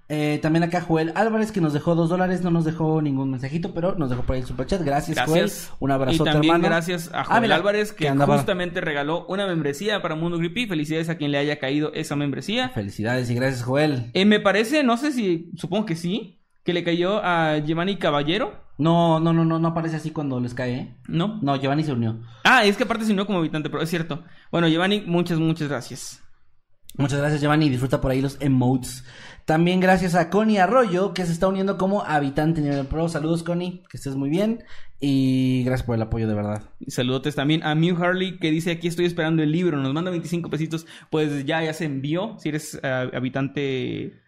Eh, también acá Joel Álvarez que nos dejó dos dólares, no nos dejó ningún mensajito, pero nos dejó por ahí el superchat. Gracias, Gracias. Joel. Un abrazo, Y también hermano. gracias a Ah, Joel mira, Álvarez que justamente regaló una membresía para Mundo Creepy. Felicidades a quien le haya caído esa membresía. Felicidades y gracias, Joel. Eh, me parece, no sé si, supongo que sí, que le cayó a Giovanni Caballero, No, no, no, no, no aparece así cuando les cae, ¿eh? ¿no? No, Giovanni se unió. Ah, es que aparte se unió como habitante, pero es cierto. Bueno, Giovanni, muchas, muchas gracias. Muchas gracias, Giovanni. Disfruta por ahí los emotes. También gracias a Connie Arroyo, que se está uniendo como habitante nivel pro. Saludos, Connie. Que estés muy bien. Y gracias por el apoyo, de verdad. Y saludotes también a Mew Harley que dice aquí estoy esperando el libro, nos manda 25 pesitos, pues ya, ya se envió, si eres ah, habitante...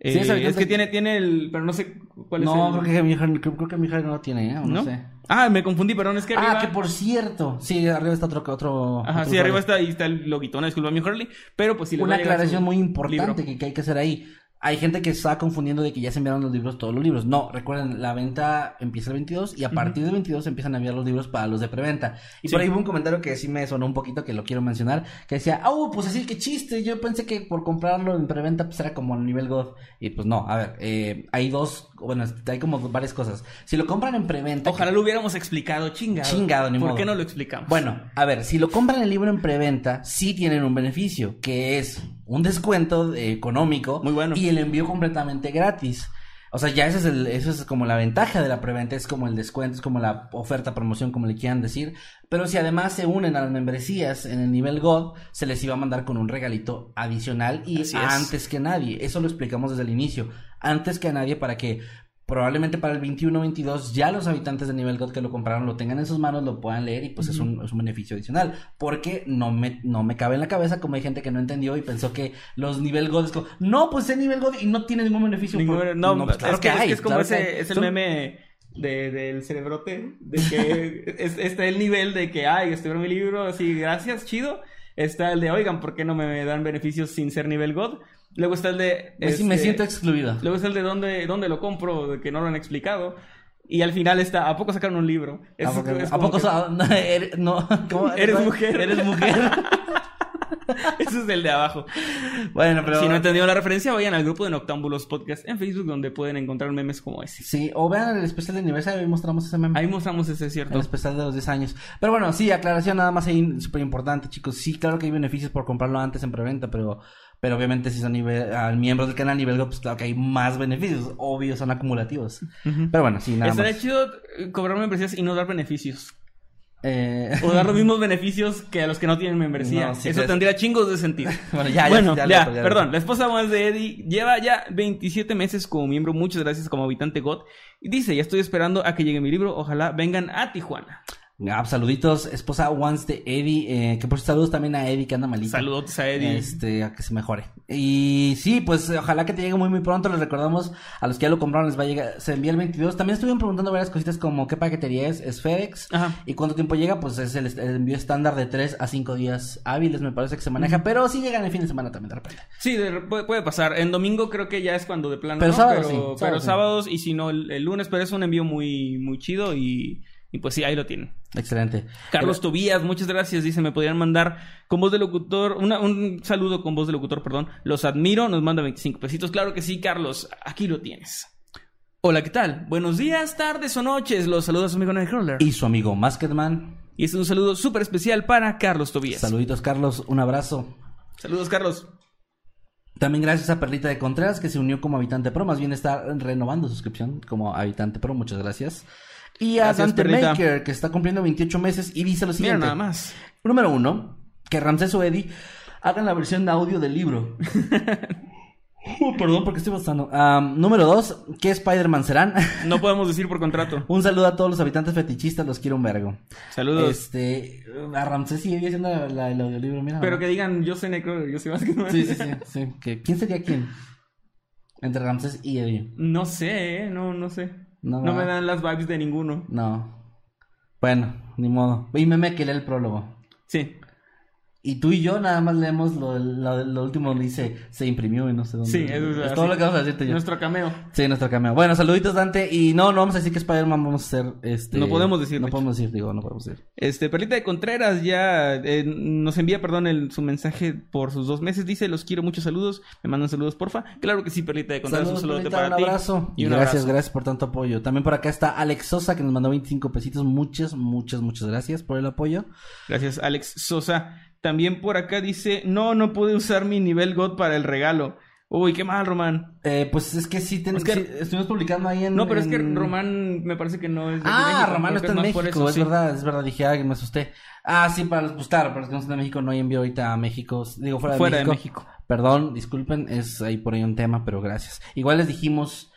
eh, Sí, es que tiene, tiene el, pero no sé cuál no, es el... creo que mi hija, creo, creo que mi hija no lo tiene, ¿eh? O No, ¿No? sé. Ah, me confundí, perdón, es que arriba... Ah, que por cierto. Sí, arriba está otro. otro Ajá, otro sí, arriba está, ahí está el loguito, una disculpa, Mew Harley, pero pues sí va Una aclaración muy importante que, que hay que hacer ahí. Hay gente que está confundiendo de que ya se enviaron los libros, todos los libros. No, recuerden, la venta empieza el 22 y a partir del 22 se empiezan a enviar los libros para los de preventa. Y Sí. por ahí hubo un comentario que sí me sonó un poquito, que lo quiero mencionar, que decía, ah, uh, pues así, qué chiste, yo pensé que por comprarlo en preventa pues era como el nivel God. Y pues no, a ver, eh, hay dos, bueno, hay como varias cosas. Si lo compran en preventa... Ojalá lo hubiéramos explicado, chingado. Chingado, ni ¿Por modo. qué no lo explicamos? Bueno, a ver, si lo compran el libro en preventa, sí tienen un beneficio, que es un descuento eh, económico Muy bueno. y el envío completamente gratis. O sea, ya ese es el, eso es como la ventaja de la preventa, es como el descuento, es como la oferta, promoción, como le quieran decir. Pero si además se unen a las membresías en el nivel God, se les iba a mandar con un regalito adicional y Así es. antes que nadie. Eso lo explicamos desde el inicio. Antes que nadie para que probablemente para el 21-22 ya los habitantes de nivel God que lo compraron lo tengan en sus manos, lo puedan leer y pues es, un, es un beneficio adicional. Porque no me, no me cabe en la cabeza como hay gente que no entendió y pensó que los nivel God es como, no, pues es nivel God y no tiene ningún beneficio. Ningún- por- no, pues, claro es, que, es hay, que es como claro ese, es el Son- meme de, del cerebrote, de que es- está el nivel de que, ay, estoy mi libro, así, gracias, chido. Está el de, oigan, ¿por qué no me dan beneficios sin ser nivel God? Luego está el de... Me, me este, siento excluido. Luego está el de dónde, dónde lo compro, de que no lo han explicado. Y al final está, ¿a poco sacaron un libro? ¿A poco, es ¿a poco que- no, eres, no, ¿cómo? Eres mujer. Eres mujer. Ese es el de abajo. bueno, pero... Si no entendieron la referencia, vayan al grupo de Noctámbulos Podcast en Facebook, donde pueden encontrar memes como ese. Sí, o vean el especial de aniversario, ahí mostramos ese meme. Ahí mostramos ese, ¿cierto? El especial de los 10 años. Pero bueno, sí, aclaración nada más ahí súper importante, chicos. Sí, claro que hay beneficios por comprarlo antes en preventa, pero Pero obviamente si son nivel, al miembros del canal nivel Gold, pues claro que hay más beneficios. Obvio, son acumulativos. Pero bueno, sí, nada Estaría más. chido eh, cobrar membresías y no dar beneficios. Eh, O dar los mismos beneficios que a los que no tienen membresía. No, sí, Eso pues- tendría chingos de sentido. bueno, ya, ya, bueno, ya, ya, ya, ya. perdón. La esposa más de Eddie lleva ya 27 meses como miembro. Muchas gracias como habitante GOT. Y dice, ya estoy esperando a que llegue mi libro. Ojalá vengan a Tijuana. Ah, saluditos, esposa once de Eddie, eh, que por saludos también a Eddie que anda malito. Saludos a Eddie. Este, a que se mejore. Y sí, pues ojalá que te llegue muy muy pronto. Les recordamos a los que ya lo compraron les va a llegar, se envía el 22. También estuvieron preguntando varias cositas como qué paquetería es, es FedEx Ajá. y cuánto tiempo llega, pues es el, el envío estándar de 3 a 5 días hábiles, me parece que se maneja, pero sí llegan el fin de semana también de repente. Sí, de- puede, puede pasar. En domingo creo que ya es cuando de plano. Pero ¿no? sábados pero, sí, pero sábados sí. sábados y si no el, el lunes. Pero es un envío muy, muy chido y, y pues sí, ahí lo tienen. Excelente. Carlos Tobías, muchas gracias. Dice, me podrían mandar con voz de locutor, una- un saludo con voz de locutor, perdón. Los admiro, nos manda 25 pesitos. Claro que sí, Carlos, aquí lo tienes. Hola, ¿qué tal? Buenos días, tardes o noches. Los saluda su amigo Nightcrawler. Y su amigo Masketman. Y este es un saludo súper especial para Carlos Tobías. Saluditos Carlos, un abrazo. Saludos, Carlos. También gracias a Perlita de Contreras que se unió como habitante pro, más bien está renovando su suscripción como habitante pro, muchas gracias. Y a Gracias, Dante. Maker que está cumpliendo 28 meses y dice lo Mira siguiente. nada más. Número uno, que Ramsés o Eddie hagan la versión de audio del libro. Uh, perdón, porque estoy bastante. número dos, ¿qué Spider-Man serán? No podemos decir por contrato. un saludo a todos los habitantes fetichistas, los quiero un vergo. Saludos. Este, a Ramsés sigue haciendo la, la- el audiolibro, mira. Pero que digan, yo soy Necro, yo soy más que Sí, sí, sí, sí. que- ¿Quién sería quién? Entre Ramsés y Eddie. No sé, eh, no, no sé. No, me dan las vibes de ninguno. No. Bueno, ni modo. Y que lee el prólogo. Sí, Y tú y yo nada más leemos lo, lo, lo último dice se imprimió y no sé dónde. sí, es, es así. todo lo que vamos a decirte yo. Nuestro cameo. Sí, nuestro cameo. Bueno, saluditos Dante. Y no, no vamos a decir que Spider-Man vamos a hacer este. No podemos decir, No de podemos decir, digo, no podemos decir. Este, Perlita de Contreras ya eh, nos envía, perdón, el, su mensaje por sus dos meses. Dice, los quiero, muchos saludos. Me mandan saludos, porfa. Claro que sí, Perlita de Contreras, Saludos, un saludo Perlita, para un ti. abrazo. Y un gracias, abrazo. gracias por tanto apoyo. También por acá está Alex Sosa que nos mandó 25 pesitos. Muchas, muchas, muchas gracias por el apoyo. Gracias, Alex Sosa. También por acá dice, no, no pude usar mi nivel God para el regalo. Uy, qué mal, Román. Eh, pues es que sí, ten- Es que- sí, estuvimos publicando ahí en. No, pero es que en- Román me parece que no es de Ah, México, Román que está en es México, eso, es sí. verdad, es verdad, dije, ay, me asusté. Ah, sí, para los, pues claro, para los que no son de México, no hay envío ahorita a México, digo, fuera de Fuera de. México. Perdón, disculpen, es ahí por ahí un tema, pero gracias. Igual les dijimos,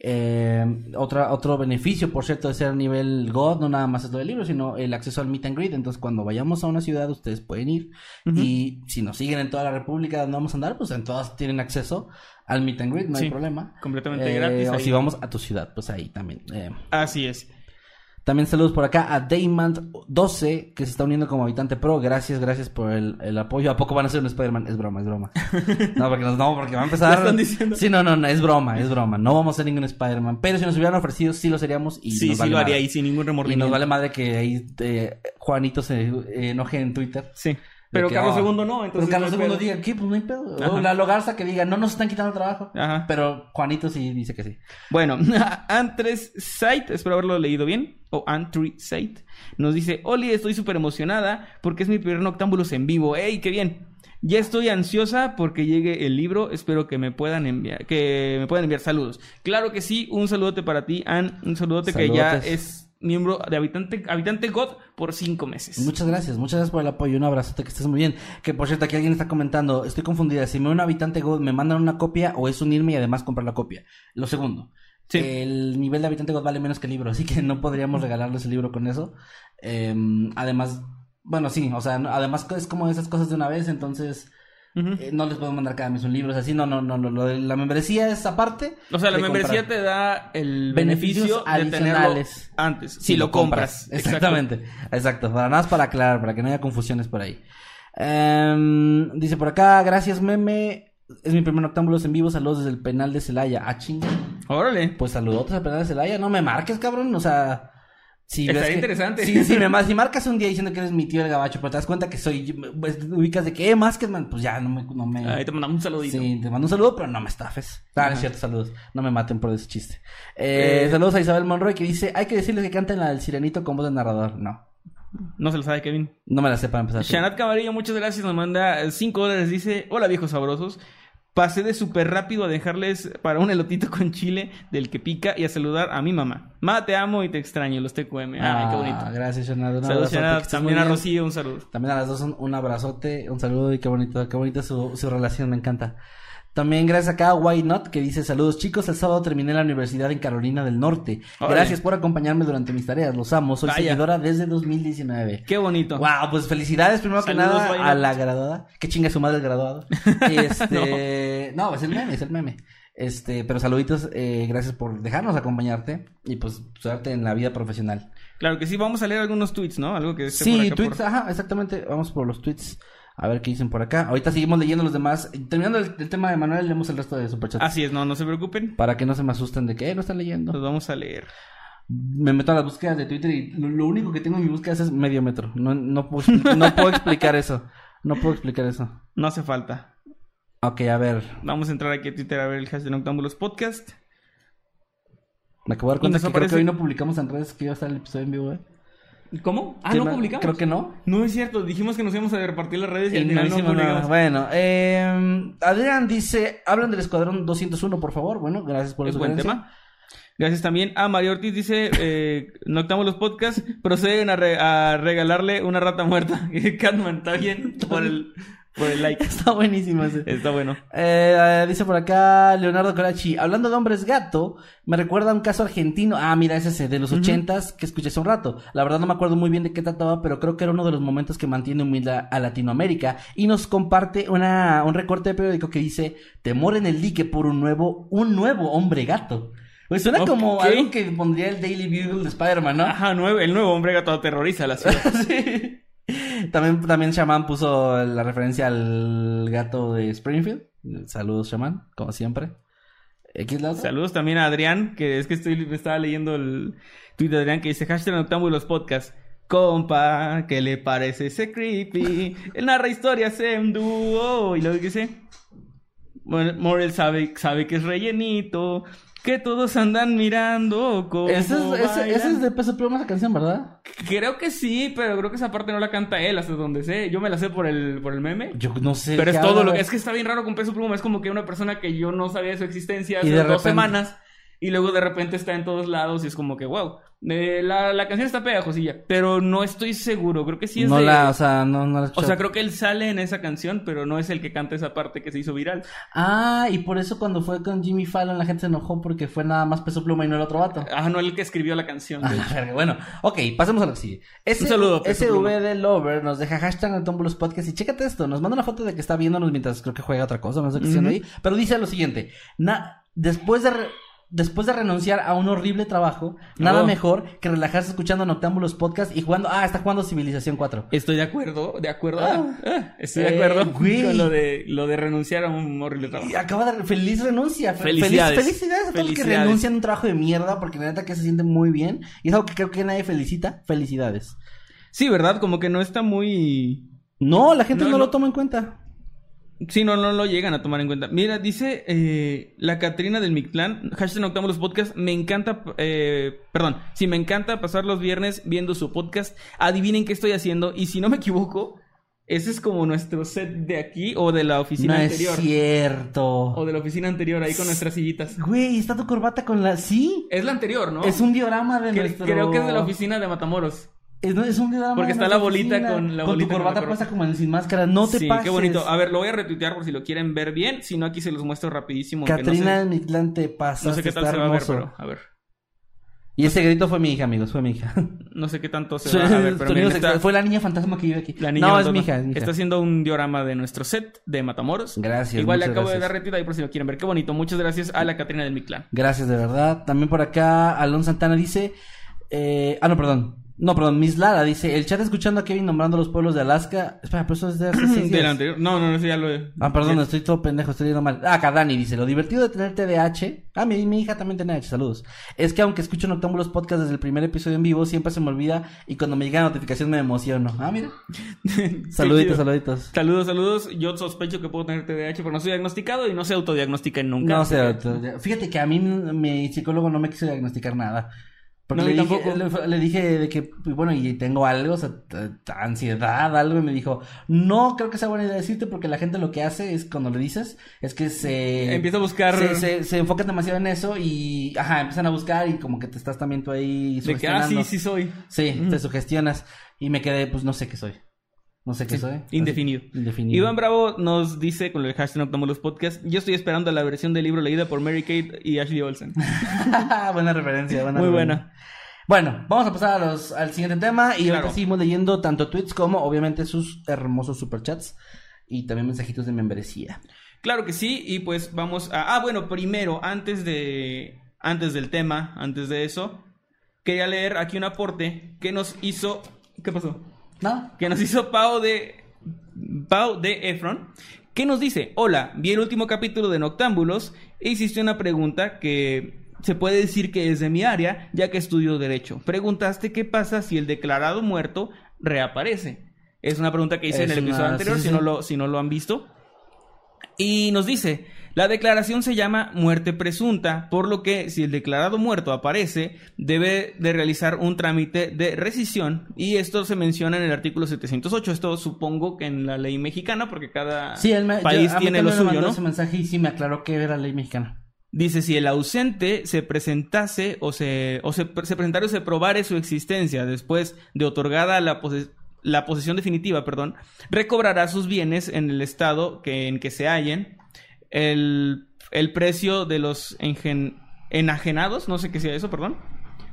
eh, otra, otro beneficio, por cierto, de ser nivel God, no nada más es lo del libro, sino el acceso al meet and greet, entonces cuando vayamos a una ciudad, ustedes pueden ir, y si nos siguen en toda la república donde vamos a andar, pues en todas tienen acceso al meet and greet, no hay problema. completamente Eh, gratis O ahí. si vamos a tu ciudad, pues ahí también. eh, Así es. También saludos por acá a Daymond12, que se está uniendo como habitante pro. Gracias, gracias por el, el apoyo. ¿A poco van a ser un Spider-Man? Es broma, es broma. No, porque, nos- no, porque va a empezar. Están diciendo. Sí, no, no, no, es broma, es broma. No vamos a ser ningún Spider-Man. Pero si nos hubieran ofrecido, sí lo seríamos. Y Sí, nos sí vale lo haría madre. ahí sin ningún Y remordimiento. nos vale madre que ahí eh, Juanito se enoje en Twitter. Sí. Pero que, Carlos II no, entonces. Pero Carlos no II pedo. diga, ¿qué? Pues no hay pedo. Ajá. O la Logarza que diga, no nos están quitando trabajo. Ajá. Pero Juanito sí dice que sí. Bueno, Antres Site, espero haberlo leído bien, o Antri Site, nos dice, Oli, estoy súper emocionada porque es mi primer Noctámbulos en vivo. ¡Ey, qué bien! Ya estoy ansiosa porque llegue el libro, espero que me puedan enviar, que me puedan enviar saludos. Claro que sí, un saludote para ti, Ann, un saludote que ya es miembro de Habitante, Habitante God por cinco meses. Muchas gracias, muchas gracias por el apoyo, un abrazote, que estés muy bien. Que por cierto, aquí alguien está comentando, estoy confundida, si me un habitante God me mandan una copia o es unirme y además comprar la copia. Lo segundo, Sí. el nivel de habitante God vale menos que el libro, así que no podríamos regalarles el libro con eso. Em, además, bueno, sí, o sea, además es como esas cosas de una vez, entonces Eh, no les puedo mandar cada mes un libro, así, no, no, no, no, la membresía es aparte. O sea, la membresía te da el beneficio de tenerlo antes, si, lo compras. Exactamente. Exacto. Para nada más para aclarar, para que no haya confusiones por ahí. Em, dice por acá, gracias meme. Es mi primer octámbulos en vivo. Saludos desde el penal de Celaya. Ah, chinga. Órale. Pues saludos al penal de Celaya. No me marques, cabrón. O sea. Ves Estaría interesante. Sí, sí, me si marcas un día diciendo que eres mi tío el gabacho, pero te das cuenta que soy. Pues, ubicas de que, eh, más que man, pues ya no me. No me... Ahí te mandamos un saludito. Sí, te mando un saludo, pero no me estafes. Ah, es cierto, saludos. No me maten por ese chiste. Eh, Eh, Saludos a Isabel Monroy que dice, hay que decirles que canten la del sirenito con voz de narrador. No. No se lo sabe Kevin. No me la sé para empezar. Shanat Camarillo, muchas gracias. Nos manda 5 dólares. Dice: Hola viejos sabrosos. Pasé de súper rápido a dejarles para un elotito con chile del que pica y a saludar a mi mamá. Ma, te amo y te extraño, los TQM. Ay, Ah, qué bonito. Gracias. Un Saludos, También a. Rocío, un saludo. También a las dos un, un abrazote, un saludo y qué bonito, qué bonita su, su relación, me encanta. También gracias acá a Why Not que dice saludos chicos, el sábado terminé la universidad en Carolina del Norte. Gracias por acompañarme durante mis tareas, los amo, soy Vaya. seguidora desde 2019. Qué bonito. Wow, pues felicidades primero que nada a la graduada. Que chinga su madre el graduado. Este, no. es el meme, es el meme. Este, pero saluditos, eh, gracias por dejarnos acompañarte y pues suerte en la vida profesional. Claro que sí, vamos a leer algunos tweets, ¿no? Algo que esté por Sí, acá tweets, por- ajá, exactamente. Vamos por los tweets. A ver qué dicen por acá. Ahorita seguimos leyendo los demás. Terminando el, el tema de Manuel, leemos el resto de superchats. Así es, no, no se preocupen. Para que no se me asusten de que eh, no están leyendo. Los vamos a leer. Me meto a las búsquedas de Twitter y lo, lo único que tengo en mi búsqueda es medio metro. No, no, puedo, no puedo explicar eso. No puedo explicar eso. No hace falta. Ok, a ver. Vamos a entrar aquí a Twitter a ver el hashtag Noctámbulos Podcast. Me acabo de dar cuenta que creo que hoy no publicamos en redes que iba a estar el episodio en vivo, ¿eh? ¿Cómo? Ah, no publicamos. Creo que no. No es cierto, dijimos que nos íbamos a repartir las redes y, Y al no final no, publicamos. Bueno, eh, Adrián dice, hablan del Escuadrón 201, por favor. Bueno, gracias por Es buen tema. Gracias también a Mario Ortiz, dice, eh, Noctamos los podcasts, proceden a, re- a regalarle una rata muerta. Catman, está bien por el, por el like. Está buenísimo ese. Está bueno. Eh, dice por acá Leonardo Corachi, hablando de hombres gato, me recuerda a un caso argentino. Ah, mira, ese es de los ochentas que escuché hace un rato. La verdad no me acuerdo muy bien de qué trataba, pero creo que era uno de los momentos que mantiene humilde a Latinoamérica y nos comparte una, un recorte de periódico que dice temor en el dique por un nuevo, un nuevo hombre gato. Pues suena como algo que pondría el Daily Bugle de Spider-Man, ¿no? Ajá, nuevo, el nuevo hombre gato aterroriza a la ciudad. Sí. También, también Shaman puso la referencia al gato de Springfield. Saludos, Shaman, como siempre. Saludos también a Adrián, que es que estoy, estaba leyendo el tweet de Adrián que dice hashtag Noctámbulos Podcast. Compa, ¿qué le parece ese creepy? Él narra historias en dúo. Y luego dice... Bueno, Morel sabe, sabe que es rellenito. Que todos andan mirando como Ese es, ese, es de Peso Pluma esa canción, ¿verdad? Creo que sí, pero creo que esa parte no la canta él, hasta donde sé. Yo me la sé por el, por el meme. Yo no sé. Pero es todo lo que... Es que está bien raro con Peso Pluma. Es como que una persona que yo no sabía de su existencia hace Y de dos repente- semanas. Y luego de repente está en todos lados y es como que, wow. Eh, la, la canción está pegajosilla. Pero no estoy seguro. Creo que sí es no de... la, o sea, no, no la O sea, creo que él sale en esa canción, pero no es el que canta esa parte que se hizo viral. Ah, y por eso cuando fue con Jimmy Fallon la gente se enojó porque fue nada más Peso Pluma y no el otro vato. Ah, no el que escribió la canción. Ah, bueno, ok, pasemos a lo que sigue. S- Un saludo. SV de Lover nos deja hashtag Noctámbulos Podcast y chécate esto, nos manda una foto de que está viéndonos mientras creo que juega otra cosa, no sé qué Ujú. ahí, pero dice lo siguiente, na- después de... re- Después de renunciar a un horrible trabajo, nada mejor que relajarse escuchando Noctámbulos Podcast y jugando... Ah, está jugando Civilización 4. Estoy de acuerdo, de acuerdo. Ah. Ah, estoy Eh, de acuerdo güey. con lo de, lo de renunciar a un horrible trabajo. Y acaba de... Feliz renuncia. Fe- Felicidades. Feliz- felicidades a todos los que renuncian a un trabajo de mierda porque la neta que se siente muy bien. Y es algo que creo que nadie felicita. Felicidades. Sí, ¿verdad? Como que no está muy... No, la gente no, No, lo no. toma en cuenta. Sí, no, no lo llegan a tomar en cuenta. Mira, dice eh, la Catrina del Mictlán, hashtag Octamos los podcasts, me encanta, eh, perdón, sí, me encanta pasar los viernes viendo su podcast. Adivinen qué estoy haciendo y si no me equivoco, ese es como nuestro set de aquí o de la oficina no anterior. es cierto. O de la oficina anterior, ahí con nuestras sillitas. Güey, está tu corbata con la... Sí. Es la anterior, ¿no? Es un diorama de nuestro... Creo que es de la oficina de Matamoros. Es, no, es un diorama Porque está la bolita oficina, con la bolita tu con la corbata puesta como en sin máscara. No te sí, pases. qué bonito. A ver, lo voy a retuitear por si lo quieren ver bien. Si no, aquí se los muestro rapidísimo. Catrina no, del Mictlán te sé, pasa. no sé qué tal se va a ver, pero a ver. Y ese grito fue mi hija, amigos. Fue mi hija. No sé qué tanto se va a ver, pero miren, está- Fue la niña fantasma que vive aquí. la niña no, es mi hija, es mi hija. Está haciendo un diorama de nuestro set de Matamoros. Gracias, Igual le acabo de dar retweet ahí por si lo quieren ver. Qué bonito. Muchas gracias a la Catrina del Mictlán. Gracias, de verdad. También por acá, Alon Santana dice. eh, ah, no, perdón. No, perdón, Miss Lara dice: El chat escuchando a Kevin nombrando los pueblos de Alaska. Espera, pero eso es de hace seis Del días. anterior. No, no, no, ya lo he... Ah, perdón, estoy todo pendejo, estoy leyendo mal. Ah, acá Dani dice, lo divertido de tener TDAH, ah, mi, mi hija también tiene TDAH, saludos, es que aunque escucho Noctámbulos Podcast desde el primer episodio en vivo, siempre se me olvida y cuando me llega la notificación me emociono. Ah, mira. Saluditos, saluditos. Saludos, saludos. Yo sospecho que puedo tener TDAH, pero no soy diagnosticado y no se autodiagnostiquen nunca. No sé, fíjate que a mí mi psicólogo no me quiso diagnosticar nada. Porque No, le, dije, le, le dije de que, pues, bueno, y tengo algo, o sea, ansiedad, algo, y me dijo, no creo que sea buena idea decirte porque la gente lo que hace es, cuando le dices, es que se... Empieza a buscar... Se, se, se enfocan demasiado en eso y, ajá, empiezan a buscar y como que te estás también tú ahí de que, ah, sí, sugestionando. sí soy. Sí, te sugestionas y me quedé, pues, no sé qué soy. No sé qué Sí, soy. indefinido. Así- indefinido. Iván Bravo nos dice con el hashtag Noctámbulos Podcast, yo estoy esperando la versión del libro leída por Mary Kate y Ashley Olsen. buena referencia, buena Muy referencia. buena. Bueno, vamos a pasar a los, al siguiente tema y Claro. ahorita seguimos leyendo tanto tweets como obviamente sus hermosos superchats y también mensajitos de membresía. Claro que sí, y pues vamos a... Ah, bueno, primero, antes de... Antes del tema, antes de eso, quería leer aquí un aporte que nos hizo... ¿Qué pasó? Que nos hizo Pau de Pau de Efron, que nos dice, hola, vi el último capítulo de Noctámbulos e hiciste una pregunta que se puede decir que es de mi área, ya que estudio Derecho. Preguntaste qué pasa si el declarado muerto reaparece. Es una pregunta que hice en el episodio una- anterior, sí, si. No lo, si no lo han visto. Y nos dice, la declaración se llama muerte presunta, por lo que si el declarado muerto aparece, debe de realizar un trámite de rescisión y esto se menciona en el artículo 708. Esto supongo que en la ley mexicana, porque cada Sí, me, país yo- tiene lo suyo, mandó ¿no? ese mensaje y sí me aclaró que era ley mexicana. Dice, si el ausente se presentase o se, o se, se presentara o se probare su existencia después de otorgada la, pose- la posesión definitiva, perdón, recobrará sus bienes en el estado que, en que se hallen, el, el precio de los enajenados, no sé qué sea eso, perdón,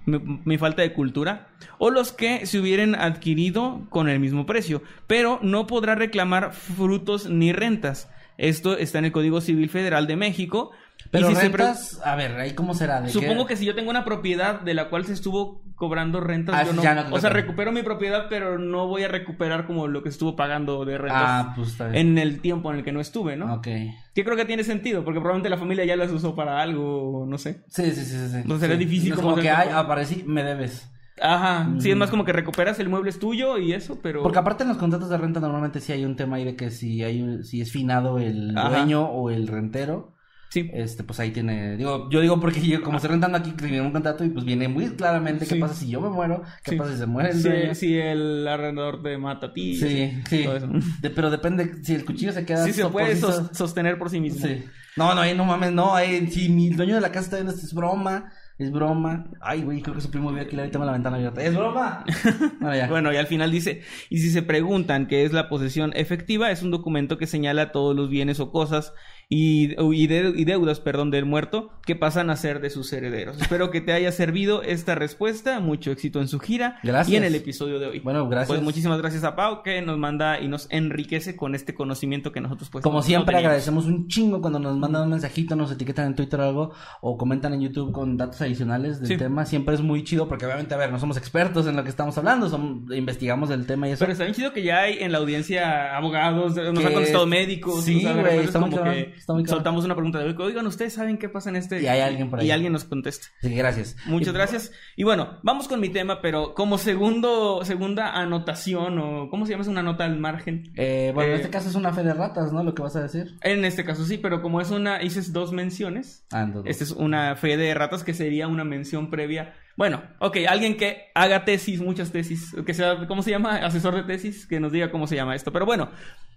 mi falta de cultura, o los que se hubieran adquirido con el mismo precio, pero no podrá reclamar frutos ni rentas. Esto está en el Código Civil Federal de México. Pero si se pre- rentas, a ver, ahí cómo será. ¿De Supongo qué? que si yo tengo una propiedad de la cual se estuvo cobrando rentas, Ah, yo no, ya no o sea, recupero mi propiedad, pero no voy a recuperar como lo que estuvo pagando de rentas Ah, pues está bien. en el tiempo en el que no estuve, ¿no? Ok. Que creo que tiene sentido, porque probablemente la familia ya las usó para algo, no sé. Sí, sí, sí, sí. será Sí. difícil No es como como que, hacer- ay, aparecí, me debes. Ajá, sí, es Mm. más como que recuperas el mueble es tuyo y eso, pero... Porque aparte en los contratos de renta normalmente sí hay un tema ahí de que si hay un- si es finado el Ajá. dueño o el rentero, Sí, este pues ahí tiene, digo, yo digo porque yo como estoy rentando aquí tiene un contrato y pues viene muy claramente qué Sí. pasa si yo me muero, qué Sí. pasa si se muere el dueño. si, si el arrendador te mata a ti. Sí, sí. todo eso. De- pero depende si el cuchillo se queda Sí se puede sostener por sí mismo. Sí. No, no, ahí no mames, no, ahí si mi dueño de la casa está viendo esto es broma, es broma. Ay, güey, creo que su primo vive aquí, ahorita tengo la ventana abierta. Es broma. Bueno, ya. Bueno, y al final dice, y si se preguntan qué es la posesión efectiva, es un documento que señala todos los bienes o cosas y, y, de- y deudas, perdón, del muerto que pasan a ser de sus herederos. Espero que te haya servido esta respuesta, mucho éxito en su gira Gracias. y en el episodio de hoy. Bueno, gracias. Pues muchísimas gracias a Pau que nos manda y nos enriquece con este conocimiento que nosotros pues Como siempre agradecemos un chingo cuando nos mandan un mensajito, nos etiquetan en Twitter o algo o comentan en YouTube con datos adicionales del Sí. tema. Siempre es muy chido porque obviamente, a ver, no somos expertos en lo que estamos hablando, somos, investigamos el tema y eso. Pero está bien chido que ya hay en la audiencia abogados, nos Que- han contestado médicos. Sí, güey, es como que está muy cabrón. soltamos una pregunta de, oigan, ¿ustedes saben qué pasa en este? Y hay alguien por ahí. Y alguien nos contesta. Así que gracias. Muchas Y- gracias. Y bueno, vamos con mi tema, pero como segundo, segunda anotación, o ¿cómo se llama? Es una nota al margen. Eh, bueno, en Eh, este caso es una fe de ratas, ¿no? Lo que vas a decir. En este caso sí, pero como es una, hices dos menciones, Ah, entonces. esta es una fe de ratas que sería una mención previa. Bueno, ok, alguien que haga tesis, muchas tesis, que sea, ¿cómo se llama? Asesor de tesis, que nos diga cómo se llama esto. Pero bueno,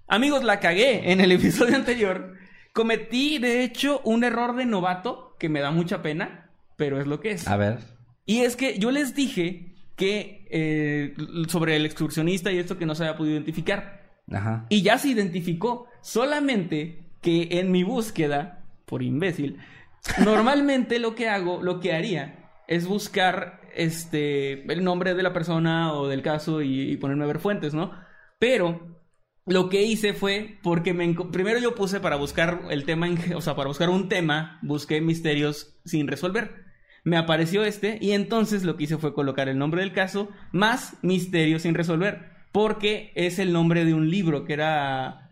amigos, la cagué en el episodio anterior. Cometí, de hecho, un error de novato que me da mucha pena, pero es lo que es. A ver. Y es que yo les dije que eh, sobre el excursionista y esto que no se había podido identificar. Ajá. Y ya se identificó. Solamente que en mi búsqueda, por imbécil, normalmente lo que hago, lo que haría, es buscar este el nombre de la persona o del caso y, y ponerme a ver fuentes, ¿no? Pero lo que hice fue porque me primero yo puse para buscar el tema, o sea, para buscar un tema, busqué misterios sin resolver. Me apareció este y entonces lo que hice fue colocar el nombre del caso más misterio sin resolver, porque es el nombre de un libro que era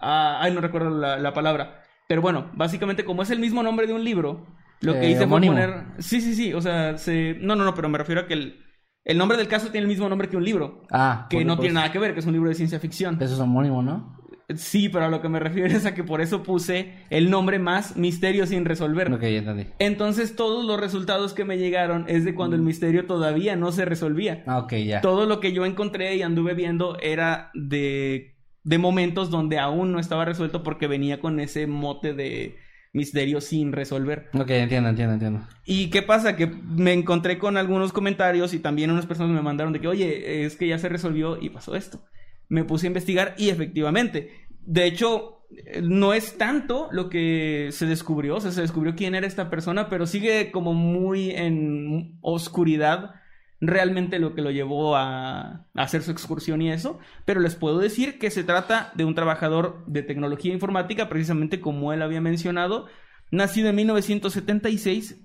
ah, ay, no recuerdo la, la palabra, pero bueno, básicamente como es el mismo nombre de un libro, lo que Eh, hice homónimo. fue poner Sí, sí, sí, o sea, se no, no, no, pero me refiero a que el el nombre del caso tiene el mismo nombre que un libro, Ah. que no tiene nada que ver, que es un libro de ciencia ficción. Eso es homónimo, ¿no? Sí, pero a lo que me refiero es a que por eso puse el nombre más misterio sin resolver. Ok, ya entendí. Entonces todos los resultados que me llegaron es de cuando el misterio todavía no se resolvía. Ah, ok, ya. Todo lo que yo encontré y anduve viendo era de, de momentos donde aún no estaba resuelto porque venía con ese mote de misterio sin resolver. Ok, entiendo, entiendo, entiendo. ¿Y qué pasa? Que me encontré con algunos comentarios y también unas personas me mandaron de que, oye, es que ya se resolvió y pasó esto. Me puse a investigar y efectivamente, de hecho, no es tanto lo que se descubrió, o sea, se descubrió quién era esta persona, pero sigue como muy en oscuridad realmente lo que lo llevó a, hacer su excursión y eso, pero les puedo decir que se trata de un trabajador de tecnología informática, precisamente como él había mencionado, nacido en 1976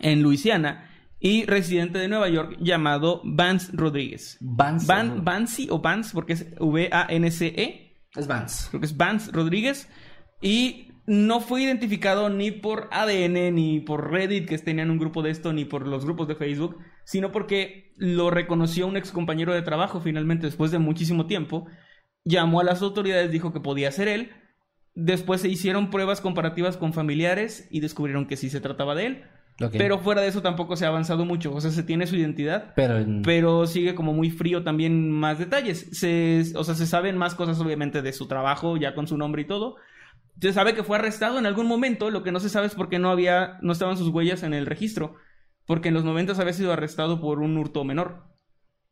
en Luisiana y residente de Nueva York llamado Vance Rodríguez. Vance. Van, Vance o Vance, porque es V-A-N-C-E. Es Vance. Creo que es Vance Rodríguez. Y no fue identificado ni por ADN, ni por Reddit, que tenían un grupo de esto, ni por los grupos de Facebook, sino porque lo reconoció un ex compañero de trabajo finalmente después de muchísimo tiempo. Llamó a las autoridades, dijo que podía ser él. Después se hicieron pruebas comparativas con familiares y descubrieron que sí se trataba de él. Pero fuera de eso tampoco se ha avanzado mucho. O sea, se tiene su identidad, Pero, pero sigue como muy frío también más detalles. Se, o sea, se saben más cosas obviamente de su trabajo, ya con su nombre y todo. Se sabe que fue arrestado en algún momento, lo que no se sabe es por qué no había, no estaban sus huellas en el registro. Porque en los 90 había sido arrestado por un hurto menor.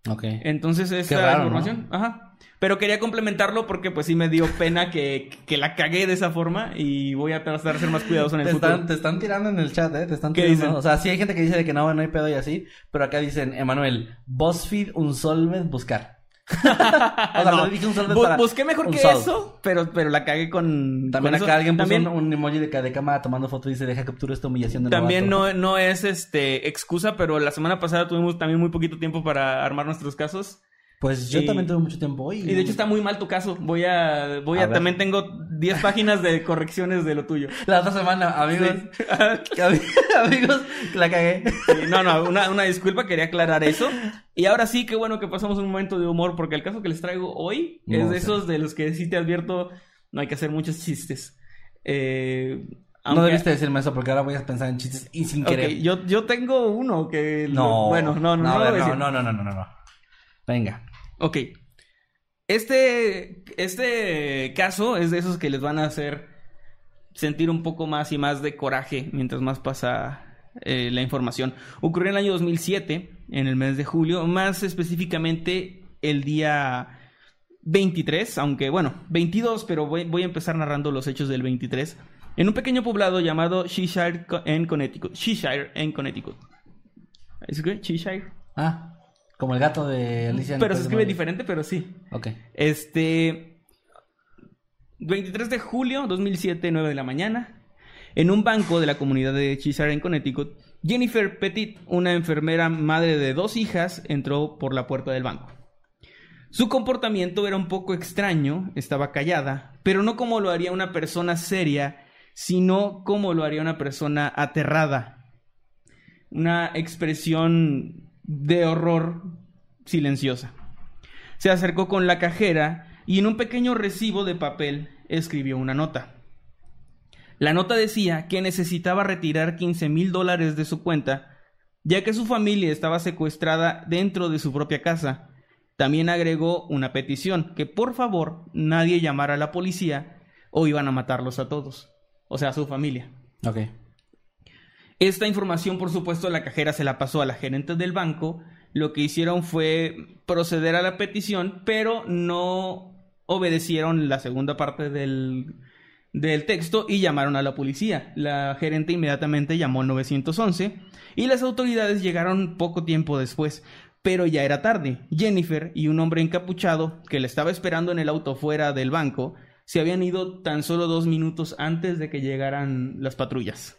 Ok. Entonces esa raro, información, ajá. Pero quería complementarlo porque pues sí me dio pena que, que la cagué de esa forma y voy a tratar de ser más cuidadoso en el Te futuro. están, te están tirando en el chat, ¿eh? Te están ¿Qué tirando. dicen? O sea, sí hay gente que dice de que no, no hay pedo y así. Pero acá dicen, Emanuel, BuzzFeed, un solmed, buscar. o sea, No, lo dije un solmed bu- para... busqué mejor que eso, pero, pero la cagué con. También con acá eso. alguien puso También- un, un emoji de, de cámara tomando foto y dice, deja captura esta humillación de También novato". no, no es este excusa, pero la semana pasada tuvimos también muy poquito tiempo para armar nuestros casos. Pues yo Y- también tuve mucho tiempo hoy. Y de hecho está muy mal tu caso. Voy a. Voy A también tengo 10 páginas de correcciones de lo tuyo. La otra semana, amigos, Sí. amigos, la cagué. Sí, no, no, una, una disculpa, quería aclarar eso. Y ahora sí, qué bueno que pasamos un momento de humor, porque el caso que les traigo hoy es de esos de los que sí te advierto, no hay que hacer muchos chistes. Eh, No debiste decirme eso porque ahora voy a pensar en chistes y sin querer. yo, yo tengo uno que... No. Bueno, no, no, no, no, no, no, no, no. Venga. Ok. Este, este caso es de esos que les van a hacer sentir un poco más y más de coraje mientras más pasa eh, la información. Ocurrió en el año 2007, en el mes de julio, más específicamente el día 23, aunque bueno, 22, pero voy, voy a empezar narrando los hechos del 23, en un pequeño poblado llamado Cheshire en Connecticut. Cheshire en Connecticut. ¿Es que? Cheshire. Ah, como el gato de Alicia. Pero se escribe diferente, pero sí. Ok. Este. 23 de julio 2007, 9 de la mañana. En un banco de la comunidad de Cheshire en Connecticut, Jennifer Petit, una enfermera madre de dos hijas, entró por la puerta del banco. Su comportamiento era un poco extraño, estaba callada, pero no como lo haría una persona seria, sino como lo haría una persona aterrada. Una expresión de horror silenciosa. Se acercó con la cajera y en un pequeño recibo de papel escribió una nota. La nota decía que necesitaba retirar 15 mil dólares de su cuenta, ya que su familia estaba secuestrada dentro de su propia casa. También agregó una petición, que por favor nadie llamara a la policía o iban a matarlos a todos, o sea, a su familia. Ok. Esta información, por supuesto, la cajera se la pasó a la gerente del banco. Lo que hicieron fue proceder a la petición, pero no obedecieron la segunda parte del, del texto y llamaron a la policía. La gerente inmediatamente llamó al 911 y las autoridades llegaron poco tiempo después. Pero ya era tarde. Jennifer y un hombre encapuchado que le estaba esperando en el auto fuera del banco se habían ido tan solo dos minutos antes de que llegaran las patrullas.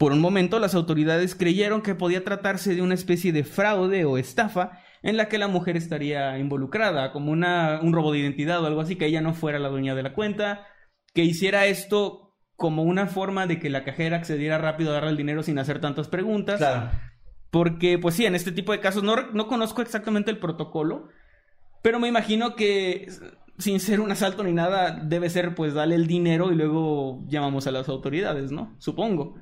Por un momento las autoridades creyeron que podía tratarse de una especie de fraude o estafa en la que la mujer estaría involucrada, como una, un robo de identidad o algo así, que ella no fuera la dueña de la cuenta, que hiciera esto como una forma de que la cajera accediera rápido a darle el dinero sin hacer tantas preguntas. Claro. Porque, pues sí, en este tipo de casos no, no conozco exactamente el protocolo, pero me imagino que sin ser un asalto ni nada, debe ser pues darle el dinero y luego llamamos a las autoridades, ¿no? Supongo.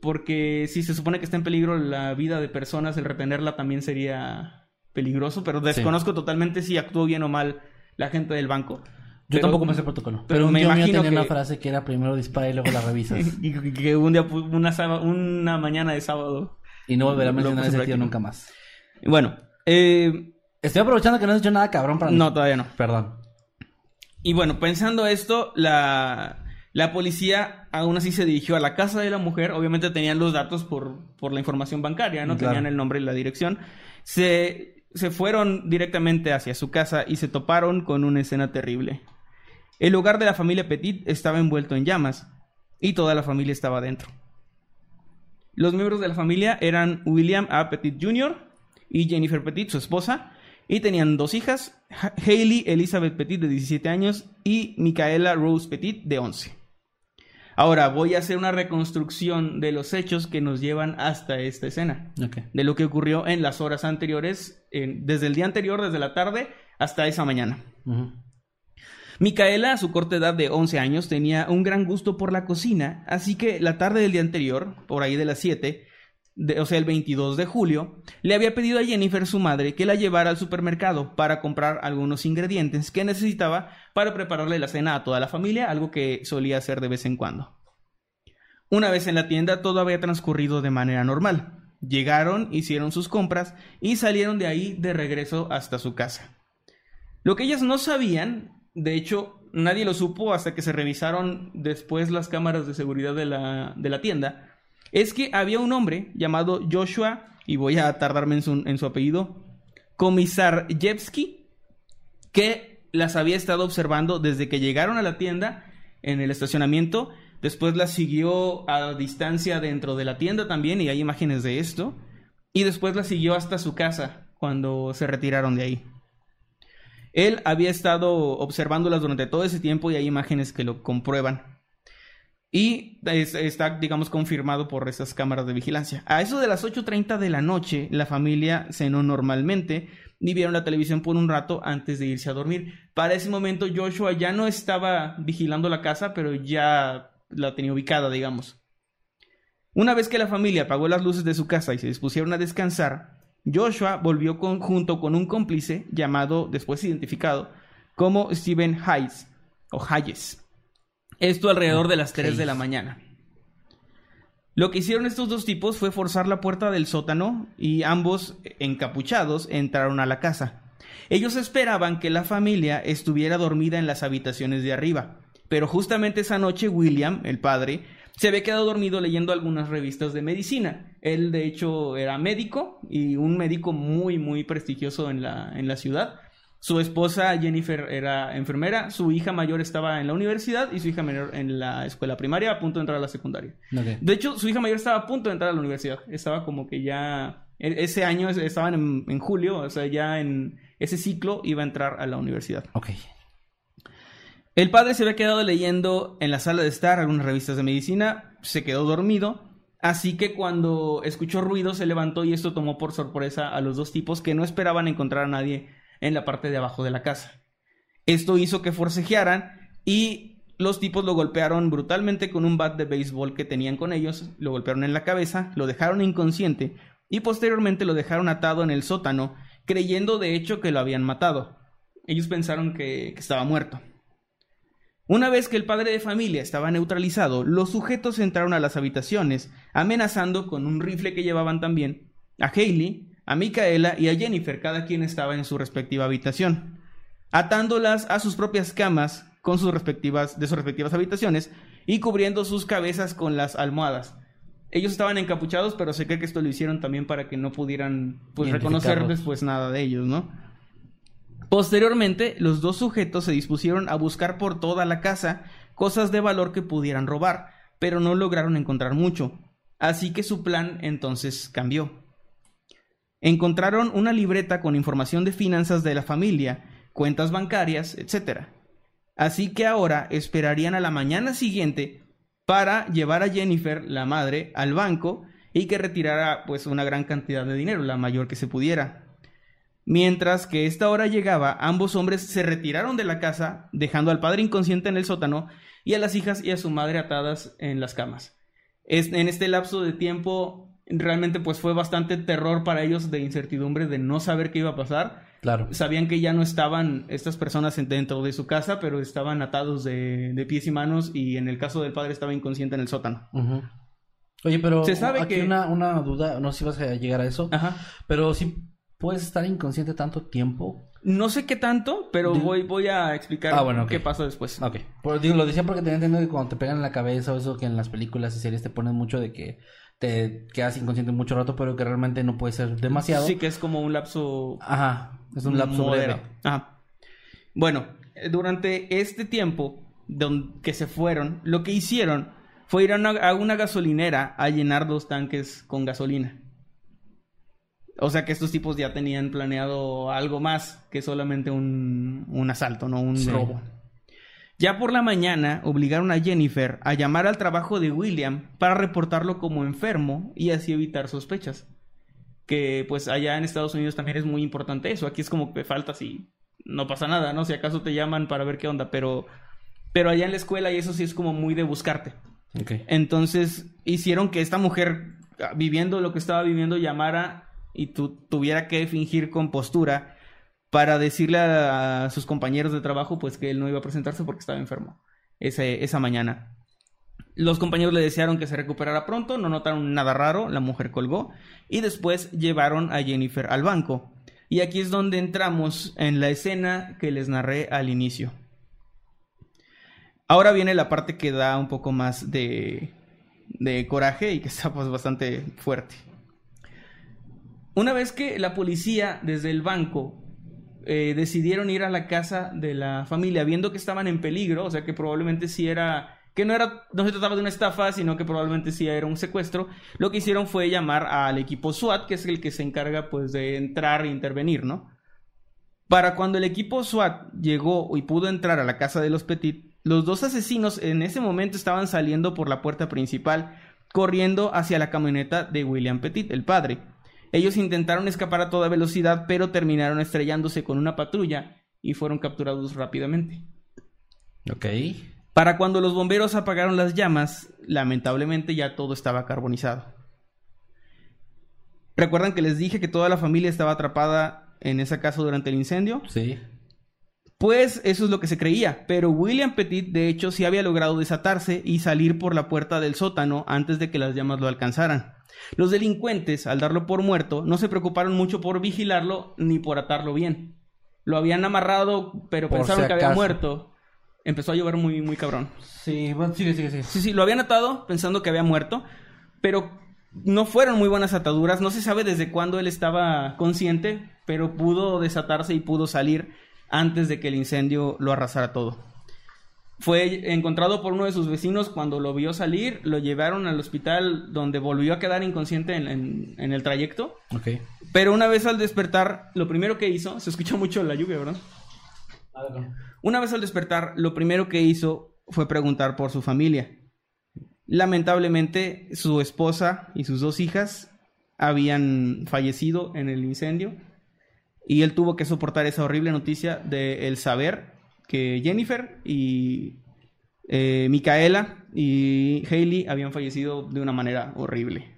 Porque si se supone que está en peligro la vida de personas, el retenerla también sería peligroso, pero desconozco totalmente si actuó bien o mal la gente del banco. Yo tampoco me sé protocolo. pero Pero, un me imagino tenía que- una frase que era primero dispara y luego la revisas. y que- un día, una, una mañana de sábado. y no volveré a mencionar ese tío nunca más. Bueno, eh, Estoy aprovechando que no has dicho nada cabrón para mí. no, todavía no. Perdón. Y bueno, pensando esto, la, la policía aún así se dirigió a la casa de la mujer. Obviamente tenían los datos por, por la información bancaria, ¿no? Claro. Tenían el nombre y la dirección. Se, se fueron directamente hacia su casa y se toparon con una escena terrible. El hogar de la familia Petit estaba envuelto en llamas y toda la familia estaba dentro. Los miembros de la familia eran William A. Petit Jr. y Jennifer Petit, su esposa, y tenían dos hijas, Ha- Hailey Elizabeth Petit de 17 años y Micaela Rose Petit de 11. Ahora voy a hacer una reconstrucción de los hechos que nos llevan hasta esta escena, de lo que ocurrió en las horas anteriores, en- desde el día anterior, desde la tarde hasta esa mañana. Micaela, a su corta edad de 11 años, tenía un gran gusto por la cocina, así que la tarde del día anterior, por ahí de las 7, o sea, el 22 de julio, le había pedido a Jennifer, su madre, que la llevara al supermercado para comprar algunos ingredientes que necesitaba para prepararle la cena a toda la familia, algo que solía hacer de vez en cuando. Una vez en la tienda, todo había transcurrido de manera normal. Llegaron, hicieron sus compras y salieron de ahí de regreso hasta su casa. Lo que ellas no sabían, de hecho, nadie lo supo hasta que se revisaron después las cámaras de seguridad de la, de la tienda, es que había un hombre llamado Joshua, y voy a tardarme en su, en su apellido, que las había estado observando desde que llegaron a la tienda en el estacionamiento. Después las siguió a distancia dentro de la tienda también, y hay imágenes de esto. Y después las siguió hasta su casa cuando se retiraron de ahí. Él había estado observándolas durante todo ese tiempo y hay imágenes que lo comprueban. Y es- está, digamos, confirmado por esas cámaras de vigilancia. A eso de las 8.30 de la noche, la familia cenó normalmente y vieron la televisión por un rato antes de irse a dormir. Para ese momento Joshua ya no estaba vigilando la casa, pero ya la tenía ubicada, digamos. Una vez que la familia apagó las luces de su casa y se dispusieron a descansar, Joshua volvió junto con un cómplice llamado, después identificado, como Steven Hayes o Hayes. Esto alrededor de las 3 de la mañana. Lo que hicieron estos dos tipos fue forzar la puerta del sótano y ambos, encapuchados, entraron a la casa. Ellos esperaban que la familia estuviera dormida en las habitaciones de arriba, pero justamente esa noche William, el padre, se había quedado dormido leyendo algunas revistas de medicina. Él, de hecho, era médico y un médico muy, muy prestigioso en la, en la ciudad. Su esposa Jennifer era enfermera, su hija mayor estaba en la universidad y su hija menor en la escuela primaria a punto de entrar a la secundaria. De hecho, su hija mayor estaba a punto de entrar a la universidad. Estaba como que ya... e- Ese año es- estaban en, en julio, o sea, ya en ese ciclo iba a entrar a la universidad. Ok. El padre se había quedado leyendo en la sala de estar algunas revistas de medicina, se quedó dormido, así que cuando escuchó ruido se levantó y esto tomó por sorpresa a los dos tipos que no esperaban encontrar a nadie en la parte de abajo de la casa. Esto hizo que forcejearan y los tipos lo golpearon brutalmente con un bat de béisbol que tenían con ellos, lo golpearon en la cabeza, lo dejaron inconsciente y posteriormente lo dejaron atado en el sótano, creyendo de hecho que lo habían matado. Ellos pensaron que, estaba muerto. Una vez que el padre de familia estaba neutralizado, los sujetos entraron a las habitaciones, amenazando con un rifle que llevaban también a Hailey, a Micaela y a Jennifer, cada quien estaba en su respectiva habitación, atándolas a sus propias camas con sus respectivas de sus respectivas habitaciones y cubriendo sus cabezas con las almohadas. Ellos estaban encapuchados, pero se cree que esto lo hicieron también para que no pudieran pues reconocer Identificarlos. después nada de ellos, ¿no? Posteriormente, los dos sujetos se dispusieron a buscar por toda la casa cosas de valor que pudieran robar, pero no lograron encontrar mucho. Así que su plan entonces cambió. Encontraron una libreta con información de finanzas de la familia, cuentas bancarias, etc. Así que ahora esperarían a la mañana siguiente para llevar a Jennifer, la madre, al banco y que retirara pues una gran cantidad de dinero, la mayor que se pudiera. Mientras que esta hora llegaba, ambos hombres se retiraron de la casa, dejando al padre inconsciente en el sótano y a las hijas y a su madre atadas en las camas. En este lapso de tiempo, realmente pues fue bastante terror para ellos de incertidumbre, de no saber qué iba a pasar. Claro. Sabían que ya no estaban estas personas dentro de su casa, pero estaban atados de, de pies y manos y en el caso del padre estaba inconsciente en el sótano. Ujú. Oye, pero Se sabe aquí que- una, una duda, no sé si vas a llegar a eso, Ajá. pero si puedes estar inconsciente tanto tiempo. No sé qué tanto, pero voy, voy a explicar Ah, bueno, qué pasó después. Ok. Digo, lo decía porque tenía entendido que cuando te pegan en la cabeza o eso que en las películas y series te ponen mucho de que te quedas inconsciente mucho rato, pero que realmente no puede ser demasiado. Sí, que es como un lapso Ajá, es un lapso Modero. breve. Ajá. Bueno, eh, durante este tiempo que se fueron, lo que hicieron fue ir a una, a una gasolinera a llenar dos tanques con gasolina. O sea que estos tipos ya tenían planeado algo más que solamente un, un asalto, no un Sí. robo. Ya por la mañana obligaron a Jennifer a llamar al trabajo de William para reportarlo como enfermo y así evitar sospechas. Que pues allá en Estados Unidos también es muy importante eso. Aquí es como que faltas y no pasa nada, ¿no? Si acaso te llaman para ver qué onda, pero, pero allá en la escuela y eso sí es como muy de buscarte. Entonces hicieron que esta mujer, viviendo lo que estaba viviendo, llamara y tu- tuviera que fingir compostura para decirle a, sus compañeros de trabajo pues que él no iba a presentarse porque estaba enfermo ese- esa mañana. Los compañeros le desearon que se recuperara pronto, no notaron nada raro, la mujer colgó y después llevaron a Jennifer al banco. Y aquí es donde entramos en la escena que les narré al inicio. Ahora viene la parte que da un poco más de, de coraje y que está pues bastante fuerte. Una vez que la policía desde el banco eh, decidieron ir a la casa de la familia viendo que estaban en peligro, o sea que probablemente sí era que no era no se trataba de una estafa, sino que probablemente sí era un secuestro, lo que hicieron fue llamar al equipo SWAT, que es el que se encarga pues de entrar e intervenir, ¿no? Para cuando el equipo SWAT llegó y pudo entrar a la casa de los Petit, los dos asesinos en ese momento estaban saliendo por la puerta principal, corriendo hacia la camioneta de William Petit, el padre. Ellos intentaron escapar a toda velocidad, pero terminaron estrellándose con una patrulla y fueron capturados rápidamente. Ok. Para cuando los bomberos apagaron las llamas, lamentablemente ya todo estaba carbonizado. ¿Recuerdan que les dije que toda la familia estaba atrapada en esa casa durante el incendio? Sí. Pues eso es lo que se creía, pero William Petit de hecho sí había logrado desatarse y salir por la puerta del sótano antes de que las llamas lo alcanzaran. Los delincuentes, al darlo por muerto, no se preocuparon mucho por vigilarlo ni por atarlo bien. Lo habían amarrado, pero Por pensaron si que había muerto. Empezó a llover muy, muy cabrón. Sí, bueno, sigue, sigue, sigue. Sí, sí, lo habían atado pensando que había muerto, pero no fueron muy buenas ataduras. No se sabe desde cuándo él estaba consciente, pero pudo desatarse y pudo salir antes de que el incendio lo arrasara todo. Fue encontrado por uno de sus vecinos cuando lo vio salir, lo llevaron al hospital donde volvió a quedar inconsciente en, en- en el trayecto, Ok. pero una vez al despertar, lo primero que hizo, se escucha mucho la lluvia, ¿verdad? Una vez al despertar, lo primero que hizo fue preguntar por su familia. Lamentablemente, su esposa y sus dos hijas habían fallecido en el incendio y él tuvo que soportar esa horrible noticia de el saber que Jennifer y eh, Micaela y Hailey habían fallecido de una manera horrible.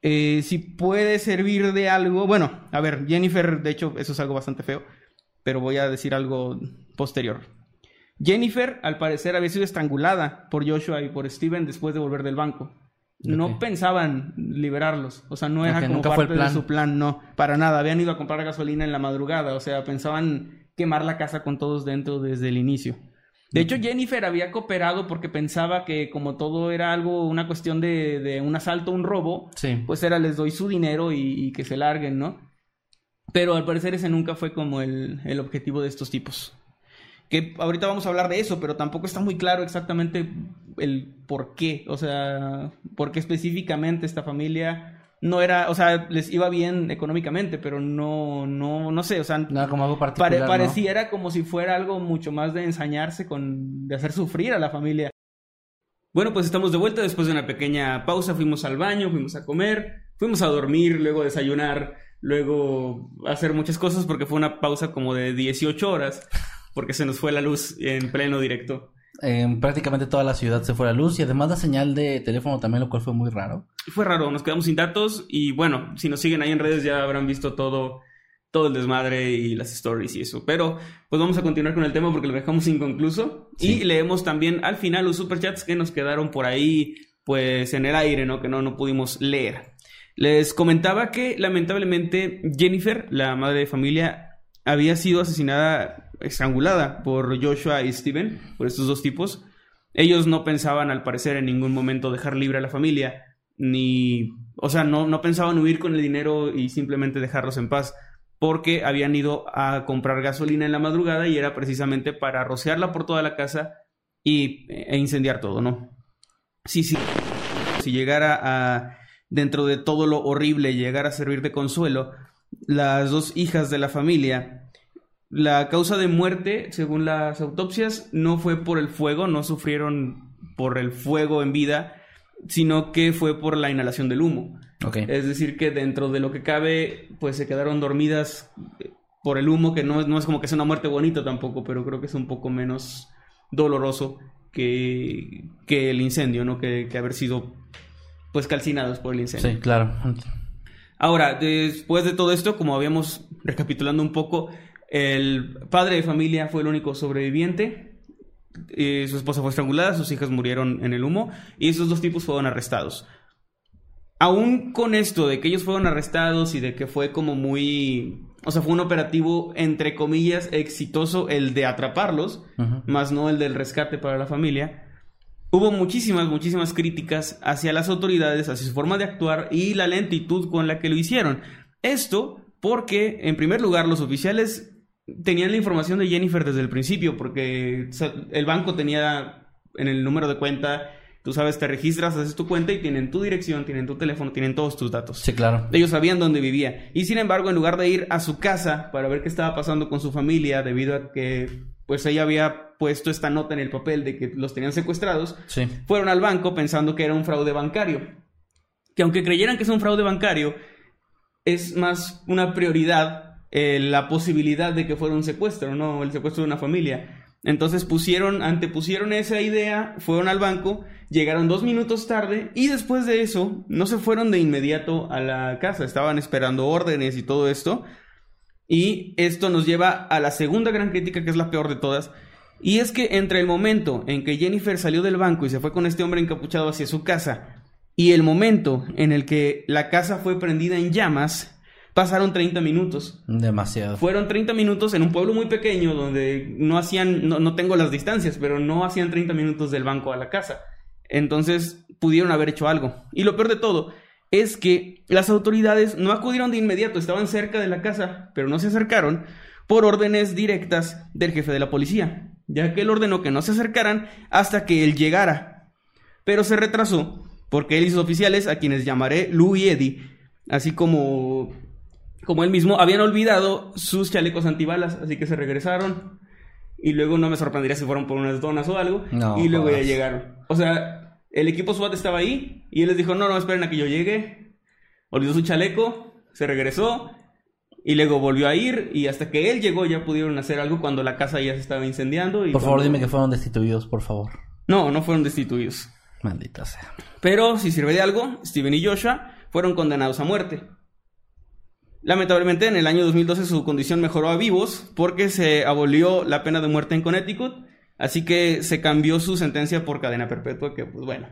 Eh, si puede servir de algo, bueno, a ver, Jennifer, de hecho, eso es algo bastante feo, pero voy a decir algo posterior. Jennifer, al parecer, había sido estrangulada por Joshua y por Steven después de volver del banco. No pensaban liberarlos, o sea, no era como parte de su plan, no, para nada. Habían ido a comprar gasolina en la madrugada, o sea, pensaban quemar la casa con todos dentro desde el inicio. De hecho, Jennifer había cooperado porque pensaba que como todo era algo, una cuestión de, de un asalto, un robo, Sí. pues era les doy su dinero y, y que se larguen, ¿no? Pero al parecer ese nunca fue como el, el objetivo de estos tipos. Que ahorita vamos a hablar de eso, pero tampoco está muy claro exactamente el por qué. O sea, por qué específicamente esta familia no era, o sea, les iba bien económicamente, pero no, no, no sé, o sea, Nada como algo pare- particular, ¿no? pareciera como si fuera algo mucho más de ensañarse con, de hacer sufrir a la familia. Bueno, pues estamos de vuelta después de una pequeña pausa. Fuimos al baño, fuimos a comer, fuimos a dormir, luego a desayunar. luego hacer muchas cosas porque fue una pausa como de 18 horas porque se nos fue la luz en pleno directo. En prácticamente toda la ciudad se fue la luz y además la señal de teléfono también, lo cual fue muy raro. Fue raro, nos quedamos sin datos y bueno, si nos siguen ahí en redes ya habrán visto todo, todo el desmadre y las stories y eso. Pero pues vamos a continuar con el tema porque lo dejamos inconcluso y leemos también al final los superchats que nos quedaron por ahí pues en el aire, ¿no? Que no, no pudimos leer. Les comentaba que lamentablemente Jennifer, la madre de familia, había sido asesinada, estrangulada por Joshua y Steven, por estos dos tipos. Ellos no pensaban, al parecer, en ningún momento dejar libre a la familia, ni, o sea, no, no pensaban huir con el dinero y simplemente dejarlos en paz, porque habían ido a comprar gasolina en la madrugada y era precisamente para rociarla por toda la casa y, e incendiar todo, ¿no? Sí, sí. Si llegara a, dentro de todo lo horrible, llegar a servir de consuelo, las dos hijas de la familia, la causa de muerte, según las autopsias, no fue por el fuego, no sufrieron por el fuego en vida, sino que fue por la inhalación del humo. Es decir, que dentro de lo que cabe, pues se quedaron dormidas por el humo, que no, no es como que sea una muerte bonita tampoco, pero creo que es un poco menos doloroso que, que el incendio, ¿no? Que, que, haber sido pues calcinados por el incendio. Sí, claro. Ahora, después de todo esto, como habíamos recapitulando un poco, el padre de familia fue el único sobreviviente. Eh, su esposa fue estrangulada, sus hijas murieron en el humo y esos dos tipos fueron arrestados. Aún con esto de que ellos fueron arrestados y de que fue como muy o sea, fue un operativo, entre comillas, exitoso el de atraparlos, más no el del rescate para la familia. Hubo muchísimas, muchísimas críticas hacia las autoridades, hacia su forma de actuar y la lentitud con la que lo hicieron. Esto porque, en primer lugar, los oficiales tenían la información de Jennifer desde el principio, porque el banco tenía en el número de cuenta Tú sabes, te registras, haces tu cuenta y tienen tu dirección, tienen tu teléfono, tienen todos tus datos. Sí, claro. Ellos sabían dónde vivía. Y sin embargo, en lugar de ir a su casa para ver qué estaba pasando con su familia, debido a que pues ella había puesto esta nota en el papel de que los tenían secuestrados, fueron al banco pensando que era un fraude bancario. Que aunque creyeran que es un fraude bancario, es más una prioridad eh, la posibilidad de que fuera un secuestro, no el secuestro de una familia. Entonces pusieron, antepusieron esa idea, fueron al banco, llegaron dos minutos tarde y después de eso no se fueron de inmediato a la casa, estaban esperando órdenes y todo esto. Y esto nos lleva a la segunda gran crítica que es la peor de todas. Y es que entre el momento en que Jennifer salió del banco y se fue con este hombre encapuchado hacia su casa y el momento en el que la casa fue prendida en llamas, pasaron 30 minutos. Demasiado. Fueron 30 minutos en un pueblo muy pequeño donde no hacían, no, tengo las distancias, pero no hacían 30 minutos del banco a la casa. Entonces pudieron haber hecho algo. Y lo peor de todo es que las autoridades no acudieron de inmediato, estaban cerca de la casa, pero no se acercaron por órdenes directas del jefe de la policía, ya que él ordenó que no se acercaran hasta que él llegara. Pero se retrasó porque él y sus oficiales, a quienes llamaré Lou y Eddie, así como como él mismo, habían olvidado sus chalecos antibalas, así que se regresaron. Y luego no me sorprendería si fueron por unas donas o algo. y luego ya llegaron. O sea, el equipo SWAT estaba ahí y él les dijo, no, no, esperen a que yo llegue. Olvidó su chaleco, se regresó y luego volvió a ir y hasta que él llegó ya pudieron hacer algo cuando la casa ya se estaba incendiando. por favor, dime que fueron destituidos, por favor. No, no fueron destituidos. Maldita sea. Pero si sirve de algo, Steven y Joshua fueron condenados a muerte. Lamentablemente, en el año 2012 su condición mejoró a vivos porque se abolió la pena de muerte en Connecticut, así que se cambió su sentencia por cadena perpetua, que pues bueno.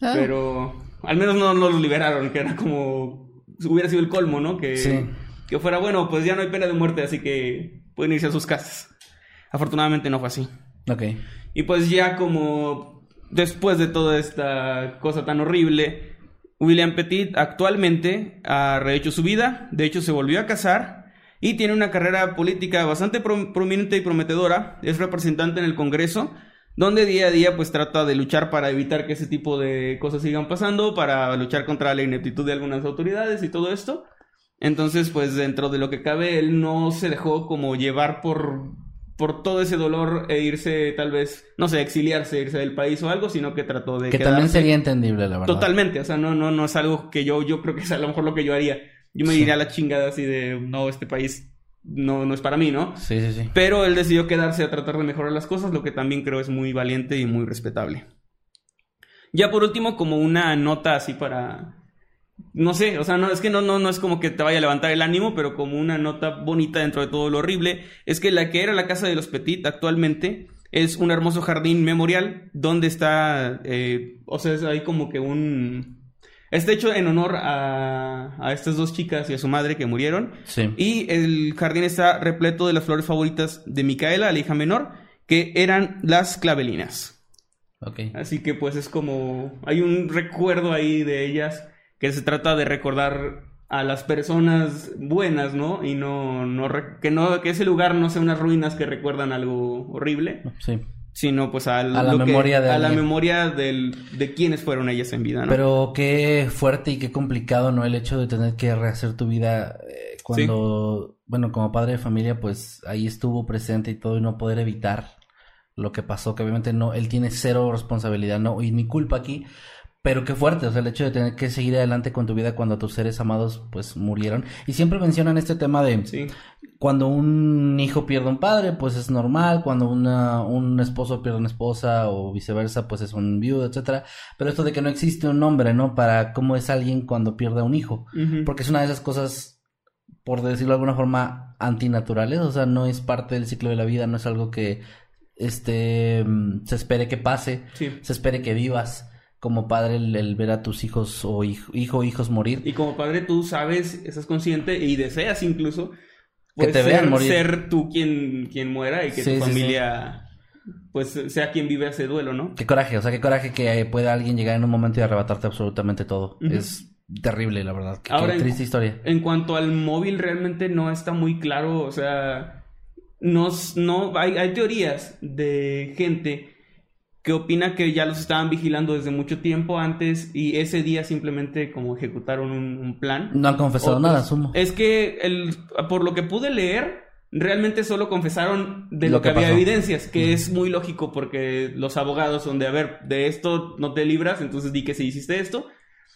Ah. Pero al menos no, no los liberaron, que era como hubiera sido el colmo, ¿no? Que, que fuera bueno, pues ya no hay pena de muerte, así que pueden irse a sus casas. Afortunadamente no fue así. Ok. Y pues ya como después de toda esta cosa tan horrible, William Petit actualmente ha rehecho su vida, de hecho se volvió a casar y tiene una carrera política bastante prominente y prometedora, es representante en el Congreso, donde día a día pues trata de luchar para evitar que ese tipo de cosas sigan pasando, para luchar contra la ineptitud de algunas autoridades y todo esto. Entonces pues dentro de lo que cabe él no se dejó como llevar por por todo ese dolor e irse tal vez, no sé, exiliarse, irse del país o algo, sino que trató de Que también sería entendible, la verdad. Totalmente, o sea, no no no es algo que yo yo creo que es a lo mejor lo que yo haría. Yo me Sí. iría a la chingada así de, no, este país no, no es para mí, ¿no? Sí, sí, sí. Pero él decidió quedarse a tratar de mejorar las cosas, lo que también creo es muy valiente y muy respetable. Ya por último, como una nota así para... No sé, o sea, no, es que no, no, no es como que te vaya a levantar el ánimo, pero como una nota bonita dentro de todo lo horrible, es que la que era la casa de los Petit actualmente es un hermoso jardín memorial donde está, eh, o sea, es ahí como que un... Está hecho en honor a, a estas dos chicas y a su madre que murieron. Sí. Y el jardín está repleto de las flores favoritas de Micaela, la hija menor, que eran las clavelinas. Ok. Así que pues es como... Hay un recuerdo ahí de ellas que se trata de recordar a las personas buenas, ¿no? Y no, no que no que ese lugar no sea unas ruinas que recuerdan algo horrible, Sí. sino pues al- A la que- memoria de a la memoria del, de quiénes fueron ellas en vida, ¿no? Pero qué fuerte y qué complicado, ¿no? El hecho de tener que rehacer tu vida eh, cuando, bueno, como padre de familia, pues ahí estuvo presente y todo y no poder evitar lo que pasó, que obviamente no, él tiene cero responsabilidad, no, y ni culpa aquí, pero qué fuerte, o sea, el hecho de tener que seguir adelante con tu vida cuando tus seres amados, pues, murieron. Y siempre mencionan este tema de Sí. cuando un hijo pierde un padre, pues es normal. Cuando una, un esposo pierde una esposa o viceversa, pues es un viudo, etcétera. Pero esto de que no existe un nombre, ¿no? Para cómo es alguien cuando pierde a un hijo. Porque es una de esas cosas, por decirlo de alguna forma, antinaturales. O sea, no es parte del ciclo de la vida, no es algo que este mm, se espere que pase, Sí. se espere que vivas como padre el, el ver a tus hijos o hijo, hijo hijos morir. Y como padre tú sabes, estás consciente y deseas incluso Que pues, te vean ser, morir. ser tú quien, quien muera y que Sí, tu sí, familia pues sea quien vive ese duelo, ¿no? Qué coraje, o sea, qué coraje que pueda alguien llegar en un momento y arrebatarte absolutamente todo. Es terrible, la verdad. Qué, Ahora, qué en- triste historia. En cuanto al móvil realmente no está muy claro, o sea, nos, no, hay, hay teorías de gente que opina que ya los estaban vigilando desde mucho tiempo antes y ese día simplemente como ejecutaron un, un plan. No han confesado Otros- nada, asumo. Es que el, por lo que pude leer, realmente solo confesaron de lo, Lo que, que había pasó. evidencias, que Ujú. es muy lógico porque los abogados son de, a ver, de esto no te libras, entonces di que si hiciste esto.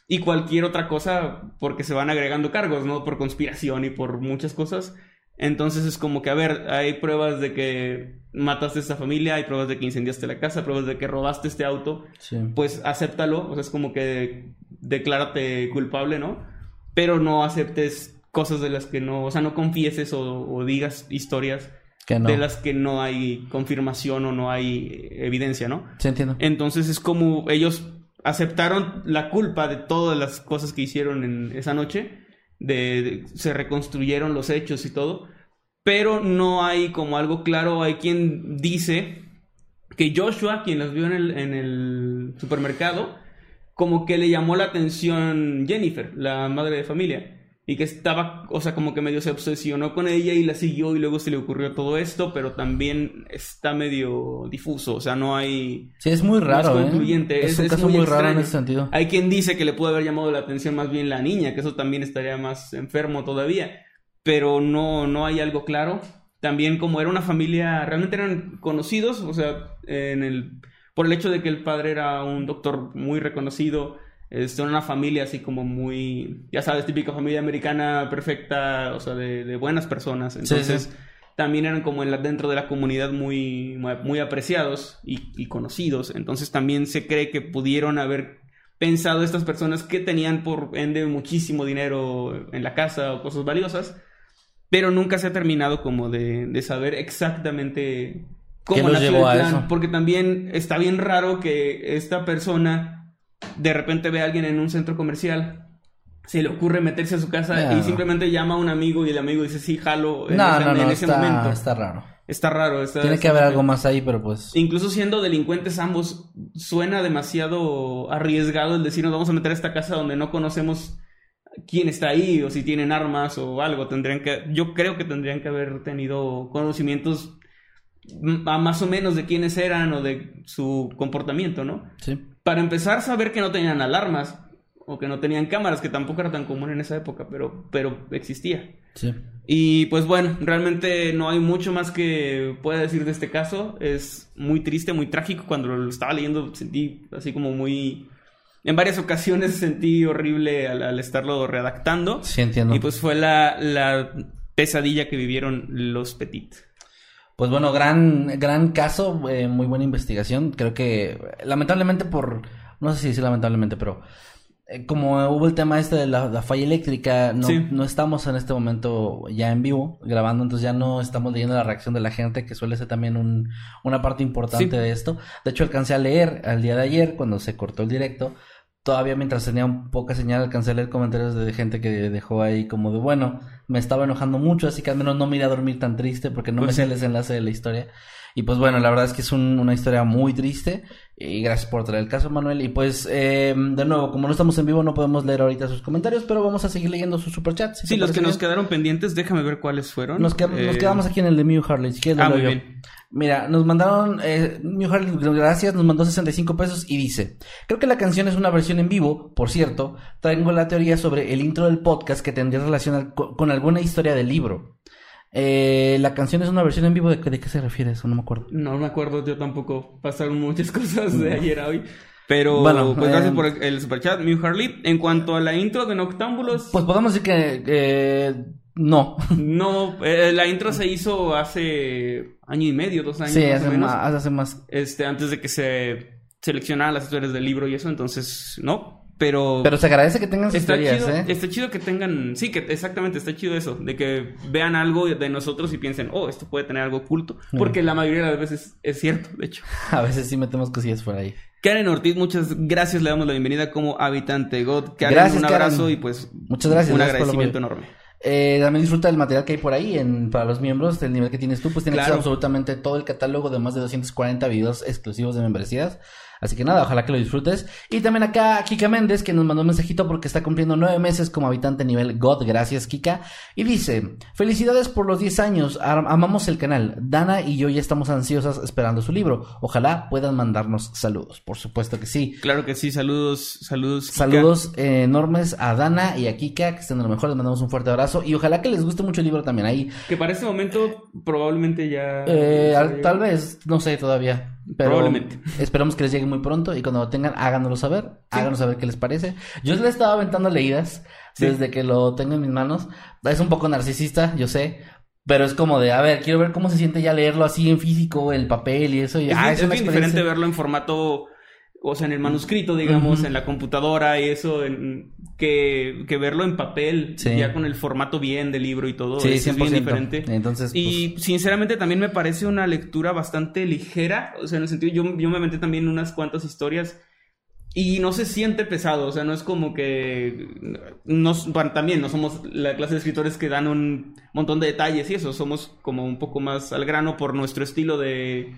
Y cualquier otra cosa porque se van agregando cargos, ¿no? Por conspiración y por muchas cosas. Entonces es como que, a ver, hay pruebas de que mataste a esta familia, hay pruebas de que incendiaste la casa, pruebas de que robaste este auto Sí. pues acéptalo, o sea, es como que declárate culpable, ¿no? Pero no aceptes cosas de las que no, o sea, no confieses o, o digas historias no. de las que no hay confirmación o no hay evidencia, ¿no? Sí, entiendo. Entonces es como ellos aceptaron la culpa de todas las cosas que hicieron en esa noche, de, se reconstruyeron los hechos y todo, pero no hay como algo claro, hay quien dice que Joshua, quien las vio en el, en el supermercado, como que le llamó la atención Jennifer, la madre de familia. Y que estaba, o sea, como que medio se obsesionó con ella y la siguió y luego se le ocurrió todo esto, pero también está medio difuso, o sea, no hay... Sí, es muy raro, es ¿eh? concluyente, Es, es- un es caso muy muy, raro en ese sentido. Hay quien dice que le pudo haber llamado la atención más bien la niña, que eso también estaría más enfermo todavía, pero no, no hay algo claro. También como era una familia, realmente eran conocidos, o sea, en el, por el hecho de que el padre era un doctor muy reconocido, este, una familia así como muy, ya sabes, típica familia americana perfecta, o sea, de, de buenas personas. Sí, Entonces, sí. también eran como en la- dentro de la comunidad muy, muy, apreciados y, y conocidos. Entonces también se cree que pudieron haber pensado estas personas que tenían por ende muchísimo dinero en la casa o cosas valiosas, pero nunca se ha terminado como de, de saber exactamente ¿Qué cómo nació llevó el a plan, eso? porque también está bien raro que esta persona de repente ve a alguien en un centro comercial, se le ocurre meterse a su casa y simplemente llama a un amigo y el amigo dice sí, jalo en, No, ese, no, no, en ese está, momento. está raro. Está raro. Está, Tiene que haber algo más ahí, pero pues... Incluso siendo delincuentes ambos, suena demasiado arriesgado el decir nos vamos a meter a esta casa donde no conocemos quién está ahí o si tienen armas o algo. Tendrían que, yo creo que tendrían que haber tenido conocimientos a más o menos de quiénes eran o de su comportamiento, ¿no? Sí. Para empezar, saber que no tenían alarmas o que no tenían cámaras, que tampoco era tan común en esa época, pero, pero existía. Sí. Y pues bueno, realmente no hay mucho más que pueda decir de este caso. Es muy triste, muy trágico. Cuando lo estaba leyendo sentí así como muy... en varias ocasiones sentí horrible al, al estarlo redactando. Sí, entiendo. Y pues fue la, la pesadilla que vivieron los Petit. Pues bueno, gran, gran caso, eh, muy buena investigación. Creo que lamentablemente por, no sé si decir lamentablemente, pero eh, como hubo el tema este de la, la falla eléctrica, no, Sí. no estamos en este momento ya en vivo grabando, entonces ya no estamos leyendo la reacción de la gente, que suele ser también un, una parte importante Sí. de esto. De hecho, alcancé a leer al día de ayer, cuando se cortó el directo, todavía mientras tenía un poca señal, alcancé a leer comentarios de gente que dejó ahí como de, bueno, me estaba enojando mucho, así que al menos no me iré a dormir tan triste porque no Pues me sí. sé el desenlace de la historia. Y pues bueno, la verdad es que es un- una historia muy triste. Y gracias por traer el caso, Manuel. Y pues, eh, de nuevo, como no estamos en vivo, no podemos leer ahorita sus comentarios, pero vamos a seguir leyendo sus superchats. si Sí, los que nos quedaron pendientes, déjame ver cuáles fueron. Nos, qued- nos Eh, quedamos aquí en el de Mew Harley. Si quieres, Ah, muy yo. bien. Mira, nos mandaron, eh, Mew Harley, gracias, nos mandó 65 pesos y dice, creo que la canción es una versión en vivo, por cierto, tengo la teoría sobre el intro del podcast que tendría relación al- con alguna historia del libro. Eh, la canción es una versión en vivo, ¿de, qué- de qué se refiere eso? No me acuerdo. No me acuerdo, yo tampoco. Pasaron muchas cosas de ayer a hoy. Pero, Bueno, pues gracias eh, por el superchat, Mew Harley. En cuanto a la intro de Noctámbulos, Pues podemos decir que, eh, no. no, eh, la intro se hizo hace año y medio, dos años Sí, más hace o menos. más, hace más. Este, antes de que se seleccionaran las historias del libro y eso, entonces, no. Pero, Pero se agradece que tengan sus está teorías, chido, ¿eh? está chido que tengan, sí, que exactamente, está chido eso, de que vean algo de nosotros y piensen, oh, esto puede tener algo oculto, porque la mayoría de las veces es cierto, de hecho. A veces sí metemos cosillas por ahí. Karen Ortiz, muchas gracias, le damos la bienvenida como habitante God. Karen, Gracias, un abrazo Karen. y pues Muchas gracias, un el agradecimiento enorme. Eh, también disfruta del material que hay por ahí en, para los miembros, del nivel que tienes tú, pues tienes Claro. absolutamente todo el catálogo de más de 240 videos exclusivos de membresías. Así que nada, ojalá que lo disfrutes. Y también acá Kika Méndez, que nos mandó un mensajito porque está cumpliendo nueve meses como habitante nivel God. Gracias, Kika. Y dice, felicidades por los 10 años, Am- amamos el canal. Dana y yo ya estamos ansiosas esperando su libro. Ojalá puedan mandarnos saludos. Por supuesto que sí. Claro que sí, saludos, saludos. Kika. Saludos eh, enormes a Dana y a Kika, que estén de lo mejor, les mandamos un fuerte abrazo y ojalá que les guste mucho el libro también ahí. Que para este momento probablemente ya... Eh, tal vez, no sé todavía, pero Probablemente. esperamos que les llegue muy pronto y cuando lo tengan háganoslo saber, Sí. háganos saber qué les parece. Yo le estaba aventando leídas Sí. desde que lo tengo en mis manos. Es un poco narcisista, yo sé. Pero es como de, a ver, quiero ver cómo se siente ya leerlo así en físico, el papel y eso. Y, Es, ah, es es una diferente verlo en formato, o sea, en el manuscrito, digamos, en la computadora y eso, en- que, que verlo en papel, Sí. ya con el formato bien del libro y todo. Sí, es, es 100%. bien diferente. Entonces, pues, Y sinceramente también me parece una lectura bastante ligera, o sea, en el sentido, yo, yo me aventé también unas cuantas historias y no se siente pesado, o sea, no es como que nos, bueno, también no somos la clase de escritores que dan un montón de detalles y eso, somos como un poco más al grano por nuestro estilo de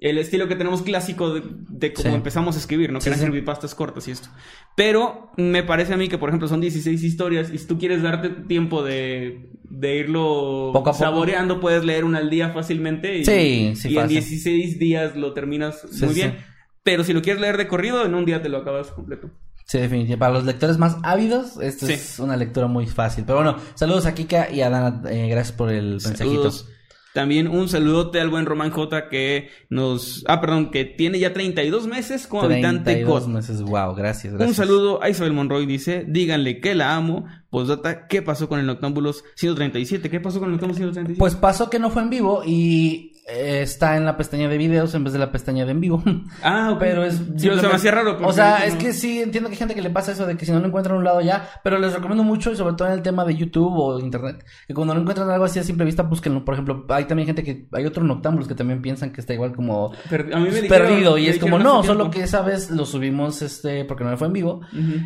el estilo que tenemos clásico de, de cómo Sí. empezamos a escribir, ¿no? Sí, Que eran sí. creepypastas cortas y esto. Pero me parece a mí que, por ejemplo, son 16 historias y si tú quieres darte tiempo de, de irlo Poco a poco. saboreando, puedes leer una al día fácilmente y, y en fácil. 16 días lo terminas muy bien. Pero si lo quieres leer de corrido, en un día te lo acabas completo. Sí, definitivamente. Para los lectores más ávidos, esto Sí. es una lectura muy fácil. Pero bueno, saludos a Kika y a Dana. eh, gracias por el mensajito. Saludos. También un saludote al buen Román J que nos... Ah, perdón, que tiene ya 32 meses como habitante 32 COD. meses. Wow, gracias, gracias. Un saludo a Isabel Monroy, dice, díganle que la amo. Postdata, ¿qué pasó con el Noctámbulos 137? ¿Qué pasó con el Noctámbulos 137? Pues pasó que no fue en vivo y está en la pestaña de videos en vez de la pestaña de en vivo. ah, ok. Pero es. Yo, se me simplemente- hacía raro. O sea, no- es que sí, entiendo que hay gente que le pasa eso de que si no lo encuentran en un lado ya, pero les recomiendo mucho, y sobre todo en el tema de YouTube o Internet, que cuando no encuentran algo así a simple vista, búsquenlo. Por ejemplo, hay también gente que, hay otros noctámbulos que también piensan que está igual como Per- a mí me dijeron- perdido, y me es como, no, solo tiempo. que esa vez lo subimos, este, porque no fue en vivo,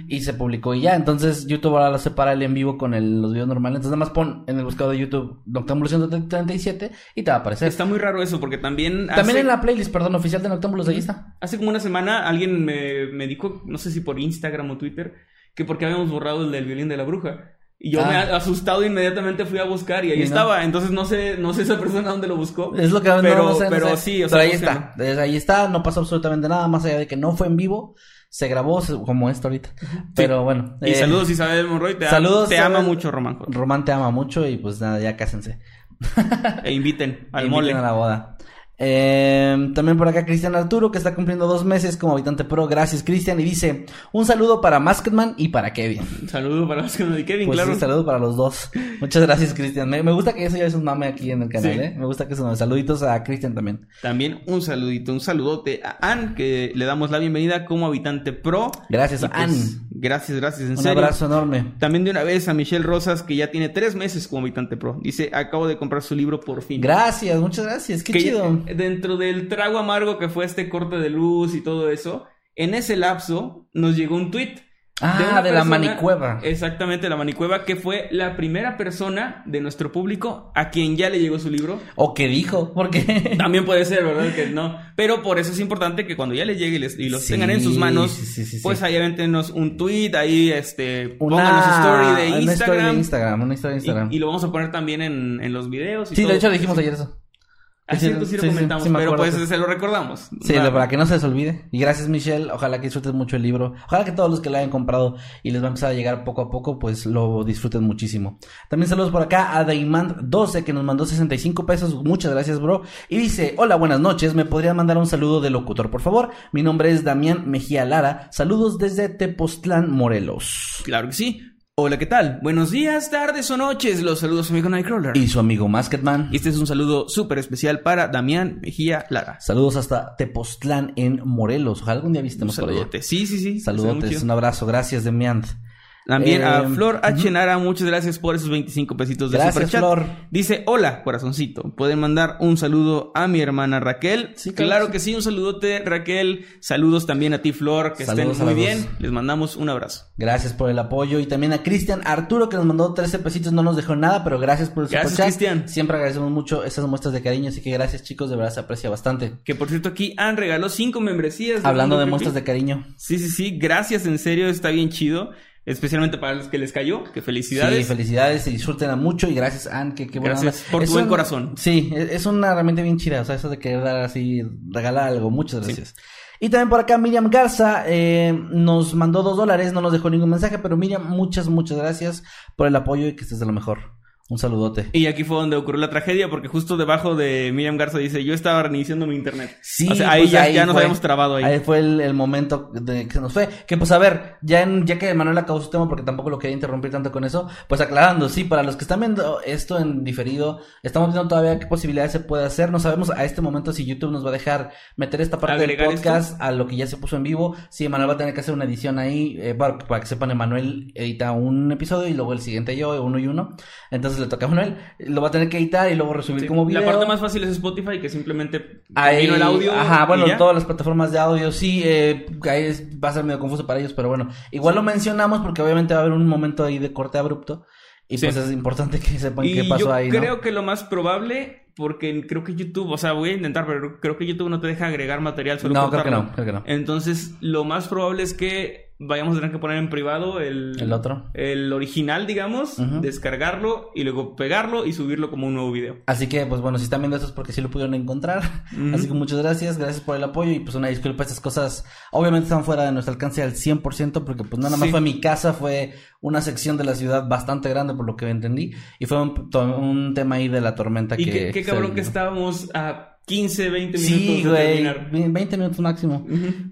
y se publicó y ya. Entonces, YouTube ahora lo separa el en vivo con el- los videos normales. Entonces, nada más pon en el buscador de YouTube Noctámbulos 137 y te va a aparecer. Está muy raro eso porque también... También hace- en la playlist, perdón, oficial de Noctámbulos, ahí está. Hace como una semana alguien me, me dijo, no sé si por Instagram o Twitter, que porque habíamos borrado el del violín de la bruja. Y yo Ah. me asustado inmediatamente fui a buscar y ahí Y no. estaba. Entonces no sé, no sé esa persona dónde lo buscó. Es lo que pero, no sé, no pero sé. sí, o Pero sea, ahí está. Desde ahí está, no pasó absolutamente nada más allá de que no fue en vivo. Se grabó como esto ahorita. Pero bueno. Y eh, saludos Isabel Monroy, te, saludos, te ama Isabel. mucho Román. Román te ama mucho y pues nada, ya cásense. E inviten al Inviten mole. a la boda. Eh, también por acá Cristian Arturo, que está cumpliendo dos meses como habitante pro. Gracias, Cristian. Y dice, un saludo para Masketman y para Kevin. Un saludo para Masketman y Kevin, Pues claro. un saludo para los dos. Muchas gracias, Cristian. Me, me gusta que eso ya es un mame aquí en el canal, Sí. ¿eh? Me gusta que eso no. Saluditos a Cristian también. También un saludito, un saludote a Ann, que le damos la bienvenida como habitante pro. Gracias, Y pues, Ann. Gracias, gracias, en Un serio. abrazo enorme. También de una vez a Michelle Rosas, que ya tiene tres meses como habitante pro. Dice, acabo de comprar su libro por fin. Gracias, muchas gracias. Qué Que chido. ya- dentro del trago amargo que fue este corte de luz y todo eso, en ese lapso nos llegó un tweet. Ah, de la manicueva. Exactamente, la manicueva, que fue la primera persona de nuestro público a quien ya le llegó su libro. O que dijo, porque... También puede ser, ¿verdad? Que no. Pero por eso es importante que cuando ya les llegue y, les- y los Sí, tengan en sus manos, sí, sí, sí, pues ahí avéntenos un tweet, ahí este, Una, pónganos story de una story Instagram. de Instagram, una historia de y- Instagram. Y, lo vamos a poner también en, en los videos. y sí, todo. de hecho dijimos ayer eso. Ah, Sí, sí, lo sí, comentamos, pero pues que- se lo recordamos. Sí, para que no se les olvide. Y gracias, Michelle. Ojalá que disfruten mucho el libro. Ojalá que todos los que lo hayan comprado y les va a empezar a llegar poco a poco, pues lo disfruten muchísimo. También saludos por acá a Daimand12, que nos mandó 65 pesos. Muchas gracias, bro. Y dice, hola, buenas noches. ¿Me podría mandar un saludo de locutor, por favor? Mi nombre es Damián Mejía Lara. Saludos desde Tepoztlán, Morelos. Claro que sí. Hola, ¿qué tal? Buenos días, tardes o noches. Los saludos, amigo Nightcrawler. Y su amigo Masketman. Y este es un saludo súper especial para Damián Mejía Lara. Saludos hasta Tepoztlán en Morelos. Ojalá algún día visitemos por allá. Sí, sí, sí. Saludotes, un abrazo. Gracias, Damián. También a Eh, Flor H. Nara, muchas gracias por esos 25 pesitos de Gracias, superchat. Flor. Dice, hola, corazoncito. Pueden mandar un saludo a mi hermana Raquel. Sí, claro claro, que que sí, un saludote, Raquel. Saludos también a ti, Flor, que Saludos estén muy bien. Les mandamos un abrazo. Gracias por el apoyo. Y también a Cristian Arturo, que nos mandó 13 pesitos. No nos dejó nada, pero gracias por el Gracias. Cristian. Siempre agradecemos mucho esas muestras de cariño. Así que gracias, chicos. De verdad se aprecia bastante. Que por cierto, aquí han regaló cinco membresías. Hablando de muestras de cariño. Sí, sí, sí. Gracias, en serio, está bien chido. Especialmente para los que les cayó. Que felicidades. Sí, felicidades. Y disfruten mucho. Y gracias, Ann. Que qué buena Gracias onda. por tu Es buen un- corazón. Sí, es es una herramienta bien chida. O sea, eso de querer dar así, regalar algo. Muchas gracias. Y también por acá Miriam Garza eh, nos mandó dos dólares, no nos dejó ningún mensaje, pero Miriam, muchas, muchas gracias por el apoyo y que estés de lo mejor. Un saludote. Y aquí fue donde ocurrió la tragedia, porque justo debajo de Miriam Garza dice, yo estaba reiniciando mi internet. Sí, O sea, ahí pues ya, ya nos fue. habíamos trabado ahí. fue el, el momento de que se nos fue. Que pues a ver, ya en, ya que Manuel acabó su tema, porque tampoco lo quería interrumpir tanto con eso, pues aclarando, sí, para los que están viendo esto en diferido, estamos viendo todavía qué posibilidades se puede hacer. No sabemos a este momento si YouTube nos va a dejar meter esta parte ¿Agregar del podcast a lo que ya se puso en vivo. Sí, Manuel va a tener que hacer una edición ahí, eh, para, para que sepan, Manuel edita un episodio y luego el siguiente yo, uno y uno. Entonces le toca a Manuel, lo va a tener que editar y luego resubir Sí. como video. La parte más fácil es Spotify, que simplemente Ahí, el audio. Ajá, bueno, ya. todas las plataformas de audio, sí, eh, ahí es- va a ser medio confuso para ellos, pero bueno, igual lo mencionamos porque obviamente va a haber un momento ahí de corte abrupto y Sí. pues es importante que sepan Y qué pasó yo ahí, ¿no? creo que lo más probable, porque creo que YouTube, o sea, voy a intentar, pero creo que YouTube no te deja agregar material, solo No, creo que no, creo que no. Entonces, lo más probable es que vayamos a tener que poner en privado el... El otro. El original, digamos, descargarlo y luego pegarlo y subirlo como un nuevo video. Así que, pues bueno, si están viendo esto es porque sí lo pudieron encontrar. Así que muchas gracias, gracias por el apoyo y pues una disculpa, estas cosas obviamente están fuera de nuestro alcance al 100% porque pues no nada más Sí. fue mi casa, fue una sección de la ciudad bastante grande por lo que entendí y fue un, tema ahí de la tormenta Y que... qué, qué cabrón que estábamos a 15, 20 minutos Sí, güey, terminar. 20 minutos máximo.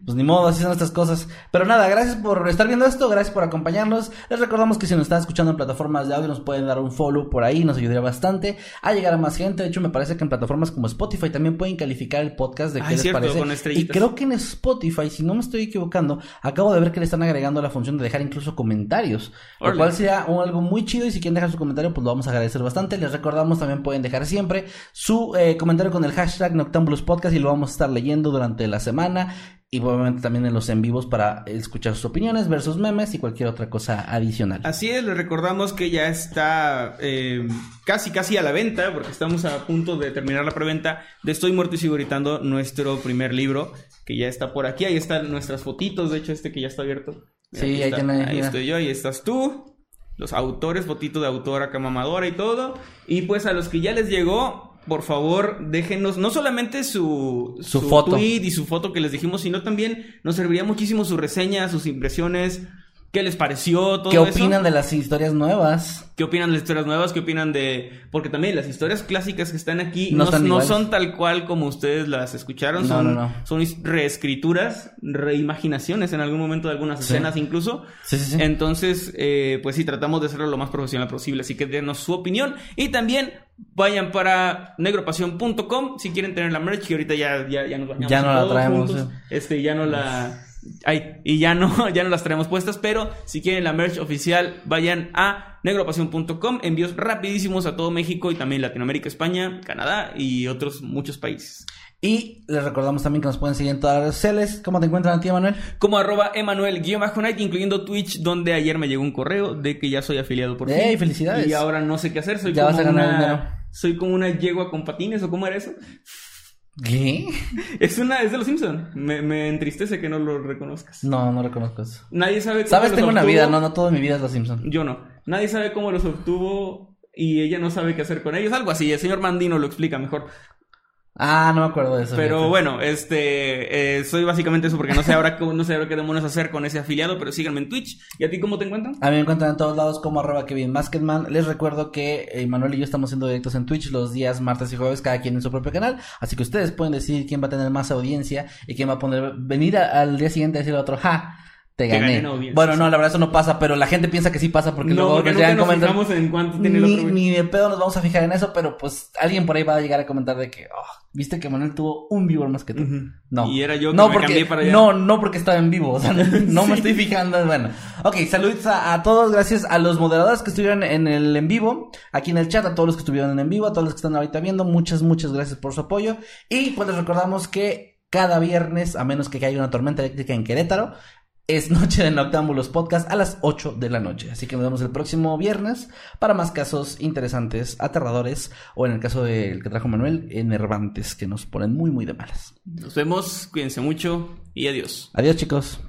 Pues ni modo, así son estas cosas. Pero nada, gracias por estar viendo esto, gracias por acompañarnos. Les recordamos que si nos están escuchando en plataformas de audio, nos pueden dar un follow por ahí, nos ayudaría bastante a llegar a más gente. De hecho, me parece que en plataformas como Spotify también pueden calificar el podcast de Ah, qué es les cierto, parece. con y creo que en Spotify, si no me estoy equivocando, acabo de ver que le están agregando la función de dejar incluso comentarios. Lo Órale. cual sería un- algo muy chido y si quieren dejar su comentario, pues lo vamos a agradecer bastante. Les recordamos también pueden dejar siempre su eh, comentario con el hashtag Noctambulus Podcast y lo vamos a estar leyendo durante la semana. Y obviamente también en los en vivos para escuchar sus opiniones, ver sus memes y cualquier otra cosa adicional. Así es, les recordamos que ya está eh, casi casi a la venta, porque estamos a punto de terminar la preventa de Estoy muerto y sigo gritando, nuestro primer libro, que ya está por aquí, ahí están nuestras fotitos, de hecho este que ya está abierto. Sí, ahí está. tiene, Ahí estoy yo, ahí estás tú, los autores, fotito de autor acá mamadora y todo. Y pues a los que ya les llegó, por favor, déjenos no solamente su, Su foto. tweet y su foto que les dijimos, sino también nos serviría muchísimo su reseña, sus impresiones. qué les pareció todo ¿Qué eso. opinan de las historias nuevas? ¿Qué opinan de las historias nuevas? ¿Qué opinan de...? Porque también las historias clásicas que están aquí No no, son tal cual como ustedes las escucharon. No, son, no, no. son reescrituras, reimaginaciones en algún momento de algunas Sí. escenas incluso. Sí, sí, sí. Entonces, eh, pues sí, tratamos de hacerlo lo más profesional posible. Así que denos su opinión. Y también vayan para negropasión.com si quieren tener la merch, que ahorita ya, ya, ya nos bañamos Ya no la traemos, juntos. sí. Este, ya no la... Ay, y ya no, ya no las traemos puestas, pero si quieren la merch oficial, vayan a negropasión.com, envíos rapidísimos a todo México y también Latinoamérica, España, Canadá y otros muchos países. Y les recordamos también que nos pueden seguir en todas las redes sociales. ¿Cómo te encuentran a ti, Manuel? Como arroba Emanuel-Night, incluyendo Twitch, donde ayer me llegó un correo de que ya soy afiliado por ¡Ey, fin. felicidades! Y ahora no sé qué hacer, soy Ya como vas a ganar una... dinero. Soy como una yegua con patines, ¿o cómo era eso? ¿Qué? Es una, es de los Simpson. Me, me entristece que no lo reconozcas. No, no reconozco eso. Nadie sabe cómo ¿Sabes? los Tengo una vida, no, no todo mi vida es Los Simpson. Yo no. Nadie sabe cómo los obtuvo y ella no sabe qué hacer con ellos. Algo así. El señor Mandino lo explica mejor. Ah, no me acuerdo de eso. Pero bueno, este, eh, soy básicamente eso porque no sé ahora cómo, no sé ahora qué demonios hacer con ese afiliado, pero síganme en Twitch. ¿Y a ti cómo te encuentran? A mí me encuentran en todos lados como arroba Kevin Masketman. Les recuerdo que eh, Manuel y yo estamos haciendo directos en Twitch los días martes y jueves, cada quien en su propio canal. Así que ustedes pueden decidir quién va a tener más audiencia y quién va a poner, venir a- al día siguiente a decir otro, ja, te Te gané bueno, sí. no, la verdad eso no pasa, pero la gente piensa que sí pasa porque no, luego porque llegan nos fijamos en cuánto tiene el Ni, otro. güey. ni de pedo nos vamos a fijar en eso, pero pues alguien por ahí va a llegar a comentar de que, oh, viste que Manuel tuvo un viewer más que tú. Ujú. No. Y era yo que no, me porque, cambié para allá. No, no porque estaba en vivo. O sea, no me estoy fijando. Bueno. Ok, saludos a, a todos. Gracias a los moderadores que estuvieron en el en vivo. Aquí en el chat, a todos los que estuvieron en vivo, a todos los que están ahorita viendo. Muchas, muchas gracias por su apoyo. Y pues les recordamos que cada viernes, a menos que haya una tormenta eléctrica en Querétaro, es Noche de Noctámbulos Podcast a las 8 de la noche. Así que nos vemos el próximo viernes para más casos interesantes, aterradores, o en el caso del que trajo Manuel, enervantes, que nos ponen muy, muy de malas. Nos vemos, cuídense mucho y adiós. Adiós, chicos.